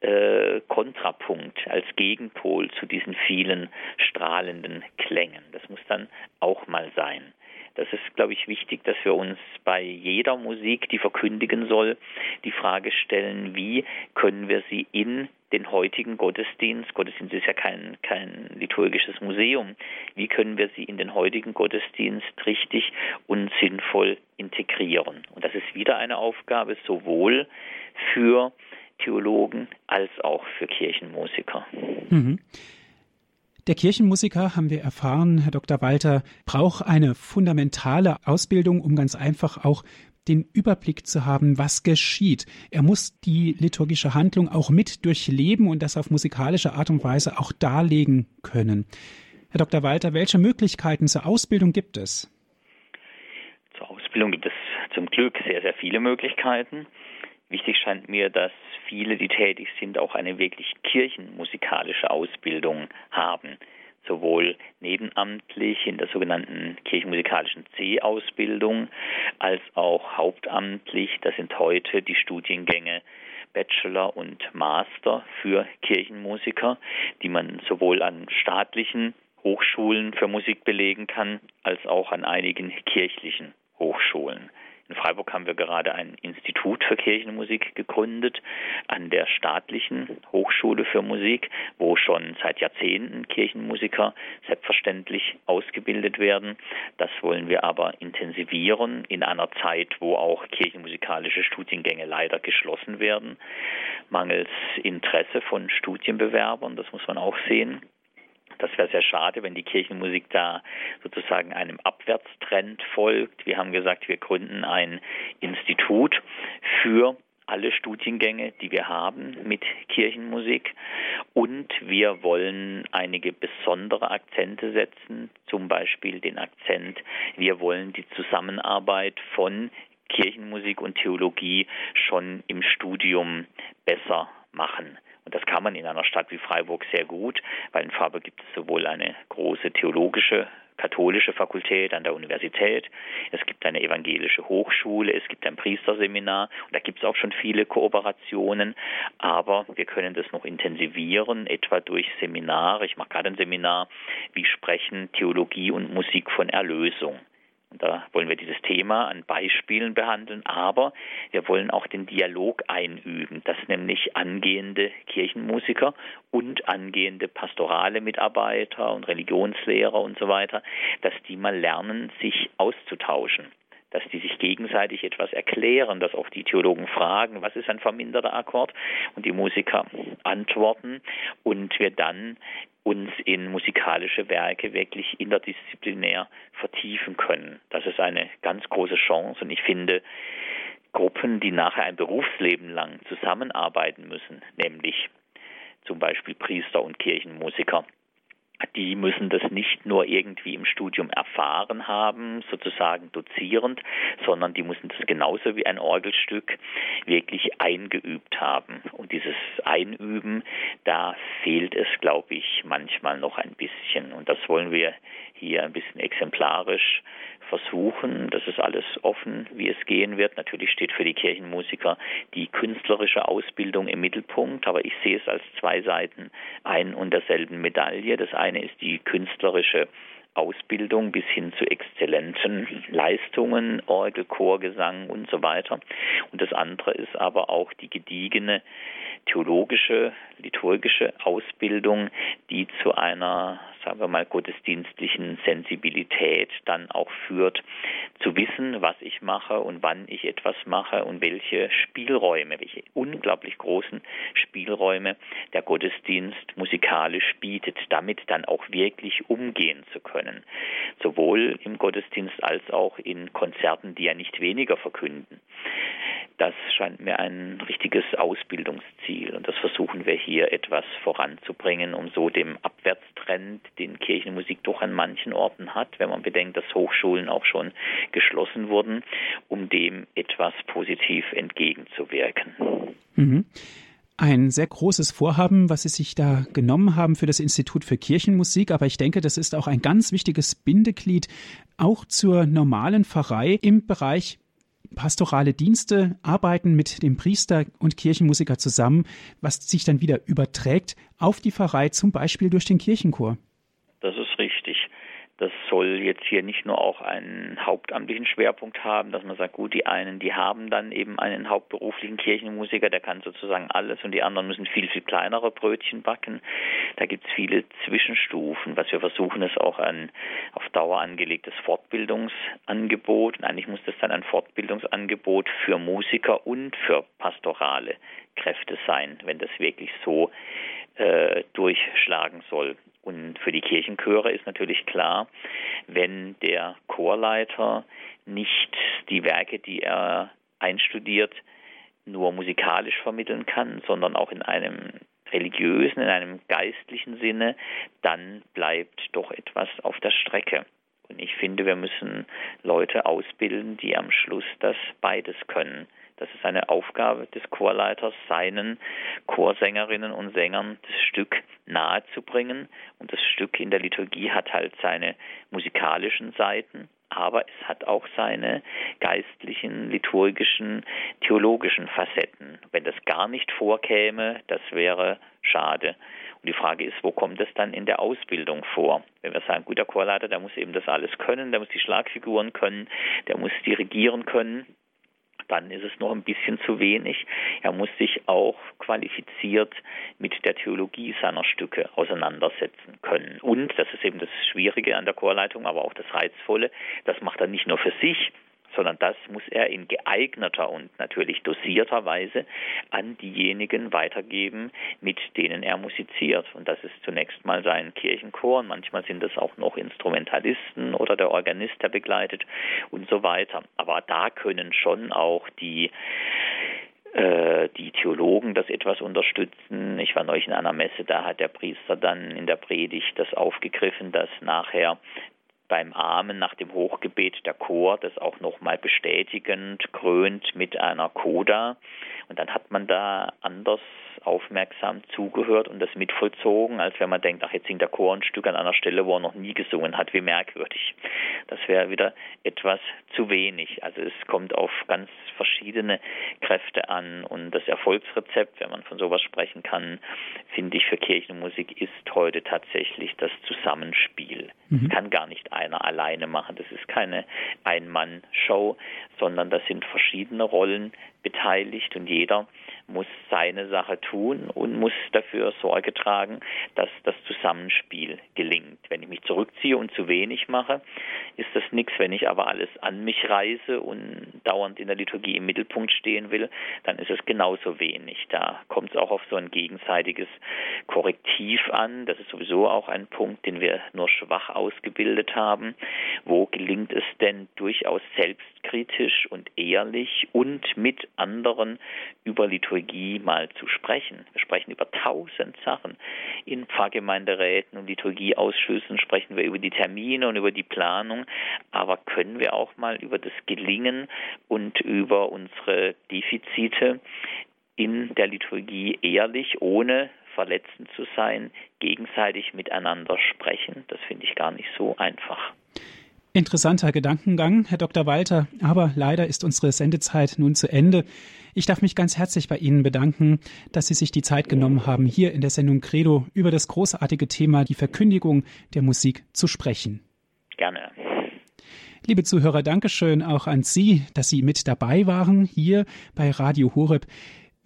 äh, Kontrapunkt, als Gegenpol zu diesen vielen strahlenden Klängen. Das muss dann auch mal sein. Das ist, glaube ich, wichtig, dass wir uns bei jeder Musik, die verkündigen soll, die Frage stellen, wie können wir sie in den heutigen Gottesdienst, Gottesdienst ist ja kein, kein liturgisches Museum, wie können wir sie in den heutigen Gottesdienst richtig und sinnvoll integrieren? Und das ist wieder eine Aufgabe sowohl für Theologen als auch für Kirchenmusiker. Mhm. Der Kirchenmusiker, haben wir erfahren, Herr Dr. Walter, braucht eine fundamentale Ausbildung, um ganz einfach auch den Überblick zu haben, was geschieht. Er muss die liturgische Handlung auch mit durchleben und das auf musikalische Art und Weise auch darlegen können. Herr Dr. Walter, welche Möglichkeiten zur Ausbildung gibt es? Zur Ausbildung gibt es zum Glück sehr, sehr viele Möglichkeiten. Wichtig scheint mir, dass viele, die tätig sind, auch eine wirklich kirchenmusikalische Ausbildung haben. Sowohl nebenamtlich in der sogenannten kirchenmusikalischen C-Ausbildung als auch hauptamtlich. Das sind heute die Studiengänge Bachelor und Master für Kirchenmusiker, die man sowohl an staatlichen Hochschulen für Musik belegen kann, als auch an einigen kirchlichen Hochschulen. In Freiburg haben wir gerade ein Institut für Kirchenmusik gegründet an der staatlichen Hochschule für Musik, wo schon seit Jahrzehnten Kirchenmusiker selbstverständlich ausgebildet werden. Das wollen wir aber intensivieren in einer Zeit, wo auch kirchenmusikalische Studiengänge leider geschlossen werden, mangels Interesse von Studienbewerbern, das muss man auch sehen. Das wäre sehr schade, wenn die Kirchenmusik da sozusagen einem Abwärtstrend folgt. Wir haben gesagt, wir gründen ein Institut für alle Studiengänge, die wir haben mit Kirchenmusik. Und wir wollen einige besondere Akzente setzen, zum Beispiel den Akzent, wir wollen die Zusammenarbeit von Kirchenmusik und Theologie schon im Studium besser machen. Und das kann man in einer Stadt wie Freiburg sehr gut, weil in Freiburg gibt es sowohl eine große theologische katholische Fakultät an der Universität, es gibt eine evangelische Hochschule, es gibt ein Priesterseminar und da gibt es auch schon viele Kooperationen, aber wir können das noch intensivieren, etwa durch Seminare. Ich mache gerade ein Seminar, wie sprechen Theologie und Musik von Erlösung. Und da wollen wir dieses Thema an Beispielen behandeln, aber wir wollen auch den Dialog einüben, dass nämlich angehende Kirchenmusiker und angehende pastorale Mitarbeiter und Religionslehrer und so weiter, dass die mal lernen, sich auszutauschen dass die sich gegenseitig etwas erklären, dass auch die Theologen fragen, was ist ein verminderter Akkord und die Musiker antworten und wir dann uns in musikalische Werke wirklich interdisziplinär vertiefen können. Das ist eine ganz große Chance und ich finde, Gruppen, die nachher ein Berufsleben lang zusammenarbeiten müssen, nämlich zum Beispiel Priester und Kirchenmusiker, die müssen das nicht nur irgendwie im Studium erfahren haben, sozusagen dozierend, sondern die müssen das genauso wie ein Orgelstück wirklich eingeübt haben. Und dieses Einüben, da fehlt es, glaube ich, manchmal noch ein bisschen. Und das wollen wir hier ein bisschen exemplarisch versuchen. Das ist alles offen, wie es gehen wird. Natürlich steht für die Kirchenmusiker die künstlerische Ausbildung im Mittelpunkt, aber ich sehe es als zwei Seiten ein und derselben Medaille. Das eine ist die künstlerische Ausbildung bis hin zu exzellenten Leistungen, Orgel, Chorgesang und so weiter. Und das andere ist aber auch die gediegene theologische, liturgische Ausbildung, die zu einer, sagen wir mal, gottesdienstlichen Sensibilität dann auch führt, zu wissen, was ich mache und wann ich etwas mache und welche Spielräume, welche unglaublich großen Spielräume der Gottesdienst musikalisch bietet, damit dann auch wirklich umgehen zu können. Sowohl im Gottesdienst als auch in Konzerten, die ja nicht weniger verkünden. Das scheint mir ein richtiges Ausbildungsziel und das versuchen wir hier etwas voranzubringen, um so dem Abwärtstrend, den Kirchenmusik doch an manchen Orten hat, wenn man bedenkt, dass Hochschulen auch schon geschlossen wurden, um dem etwas positiv entgegenzuwirken. Mhm. Ein sehr großes Vorhaben, was Sie sich da genommen haben für das Institut für Kirchenmusik, aber ich denke, das ist auch ein ganz wichtiges Bindeglied auch zur normalen Pfarrei im Bereich pastorale Dienste arbeiten mit dem Priester und Kirchenmusiker zusammen, was sich dann wieder überträgt auf die Pfarrei, zum Beispiel durch den Kirchenchor. Das soll jetzt hier nicht nur auch einen hauptamtlichen Schwerpunkt haben, dass man sagt, gut, die einen, die haben dann eben einen hauptberuflichen Kirchenmusiker, der kann sozusagen alles und die anderen müssen viel, viel kleinere Brötchen backen. Da gibt es viele Zwischenstufen. Was wir versuchen, ist auch ein auf Dauer angelegtes Fortbildungsangebot. Und eigentlich muss das dann ein Fortbildungsangebot für Musiker und für pastorale Kräfte sein, wenn das wirklich so äh, durchschlagen soll. Und für die Kirchenchöre ist natürlich klar, wenn der Chorleiter nicht die Werke, die er einstudiert, nur musikalisch vermitteln kann, sondern auch in einem religiösen, in einem geistlichen Sinne, dann bleibt doch etwas auf der Strecke. Und ich finde, wir müssen Leute ausbilden, die am Schluss das beides können. Das ist eine Aufgabe des Chorleiters, seinen Chorsängerinnen und Sängern das Stück nahezubringen. Und das Stück in der Liturgie hat halt seine musikalischen Seiten, aber es hat auch seine geistlichen, liturgischen, theologischen Facetten. Wenn das gar nicht vorkäme, das wäre schade. Und die Frage ist, wo kommt es dann in der Ausbildung vor? Wenn wir sagen, gut, der Chorleiter, der muss eben das alles können, der muss die Schlagfiguren können, der muss dirigieren können, dann ist es noch ein bisschen zu wenig. Er muss sich auch qualifiziert mit der Theologie seiner Stücke auseinandersetzen können. Und, das ist eben das Schwierige an der Chorleitung, aber auch das Reizvolle, das macht er nicht nur für sich, sondern das muss er in geeigneter und natürlich dosierter Weise an diejenigen weitergeben, mit denen er musiziert. Und das ist zunächst mal sein Kirchenchor, und manchmal sind es auch noch Instrumentalisten oder der Organist, der begleitet und so weiter. Aber da können schon auch die äh, die Theologen das etwas unterstützen. Ich war neulich in einer Messe, da hat der Priester dann in der Predigt das aufgegriffen, dass nachher beim Amen nach dem Hochgebet der Chor das auch nochmal bestätigend krönt mit einer Coda. Und dann hat man da anders aufmerksam zugehört und das mitvollzogen, als wenn man denkt, ach, jetzt singt der Chor ein Stück an einer Stelle, wo er noch nie gesungen hat, wie merkwürdig. Das wäre wieder etwas zu wenig. Also es kommt auf ganz verschiedene Kräfte an und das Erfolgsrezept, wenn man von sowas sprechen kann, finde ich für Kirchenmusik ist heute tatsächlich das Zusammenspiel. Mhm. Das kann gar nicht einer alleine machen. Das ist keine Ein-Mann-Show, sondern das sind verschiedene Rollen beteiligt und jeder muss seine Sache tun und muss dafür Sorge tragen, dass das Zusammenspiel gelingt. Wenn ich mich zurückziehe und zu wenig mache, ist das nichts. Wenn ich aber alles an mich reise und dauernd in der Liturgie im Mittelpunkt stehen will, dann ist es genauso wenig. Da kommt es auch auf so ein gegenseitiges Korrektiv an. Das ist sowieso auch ein Punkt, den wir nur schwach ausgebildet haben. Wo gelingt es denn durchaus selbstkritisch und ehrlich und mit anderen über Liturgie mal zu sprechen. Wir sprechen über tausend Sachen. In Pfarrgemeinderäten und Liturgieausschüssen sprechen wir über die Termine und über die Planung. Aber können wir auch mal über das Gelingen und über unsere Defizite in der Liturgie ehrlich, ohne verletzend zu sein, gegenseitig miteinander sprechen? Das finde ich gar nicht so einfach. Interessanter Gedankengang, Herr Dr. Walter, aber leider ist unsere Sendezeit nun zu Ende. Ich darf mich ganz herzlich bei Ihnen bedanken, dass Sie sich die Zeit genommen haben, hier in der Sendung Credo über das großartige Thema die Verkündigung der Musik zu sprechen. Gerne. Liebe Zuhörer, Dankeschön auch an Sie, dass Sie mit dabei waren hier bei Radio Horeb.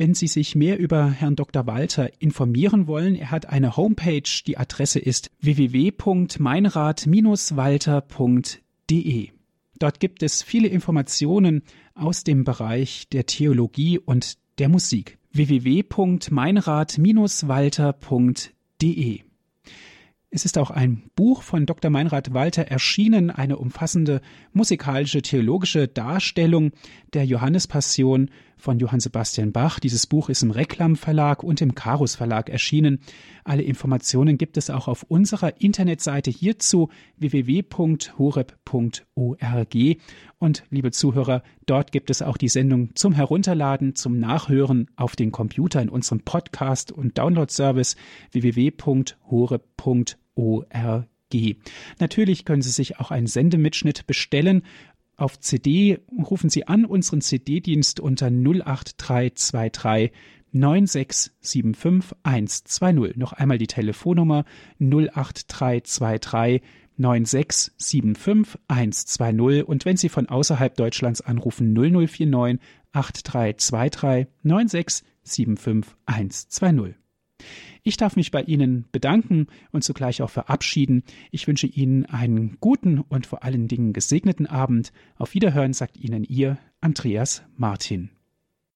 Wenn Sie sich mehr über Herrn Dr. Walter informieren wollen, er hat eine Homepage. Die Adresse ist www.meinrad-walter.de. Dort gibt es viele Informationen aus dem Bereich der Theologie und der Musik. www.meinrad-walter.de es ist auch ein Buch von Dr. Meinrad Walter erschienen, eine umfassende musikalische theologische Darstellung der Johannespassion von Johann Sebastian Bach. Dieses Buch ist im Reklam Verlag und im Karus Verlag erschienen. Alle Informationen gibt es auch auf unserer Internetseite hierzu www.horeb.org. Und liebe Zuhörer, dort gibt es auch die Sendung zum Herunterladen, zum Nachhören auf den Computer in unserem Podcast und Download-Service www.horeb.org org. Natürlich können Sie sich auch einen Sendemitschnitt bestellen. Auf CD rufen Sie an unseren CD-Dienst unter 08323 9675 120. Noch einmal die Telefonnummer 08323 9675 120 und wenn Sie von außerhalb Deutschlands anrufen 0049 8323 9675 120. Ich darf mich bei Ihnen bedanken und zugleich auch verabschieden. Ich wünsche Ihnen einen guten und vor allen Dingen gesegneten Abend. Auf Wiederhören sagt Ihnen Ihr Andreas Martin.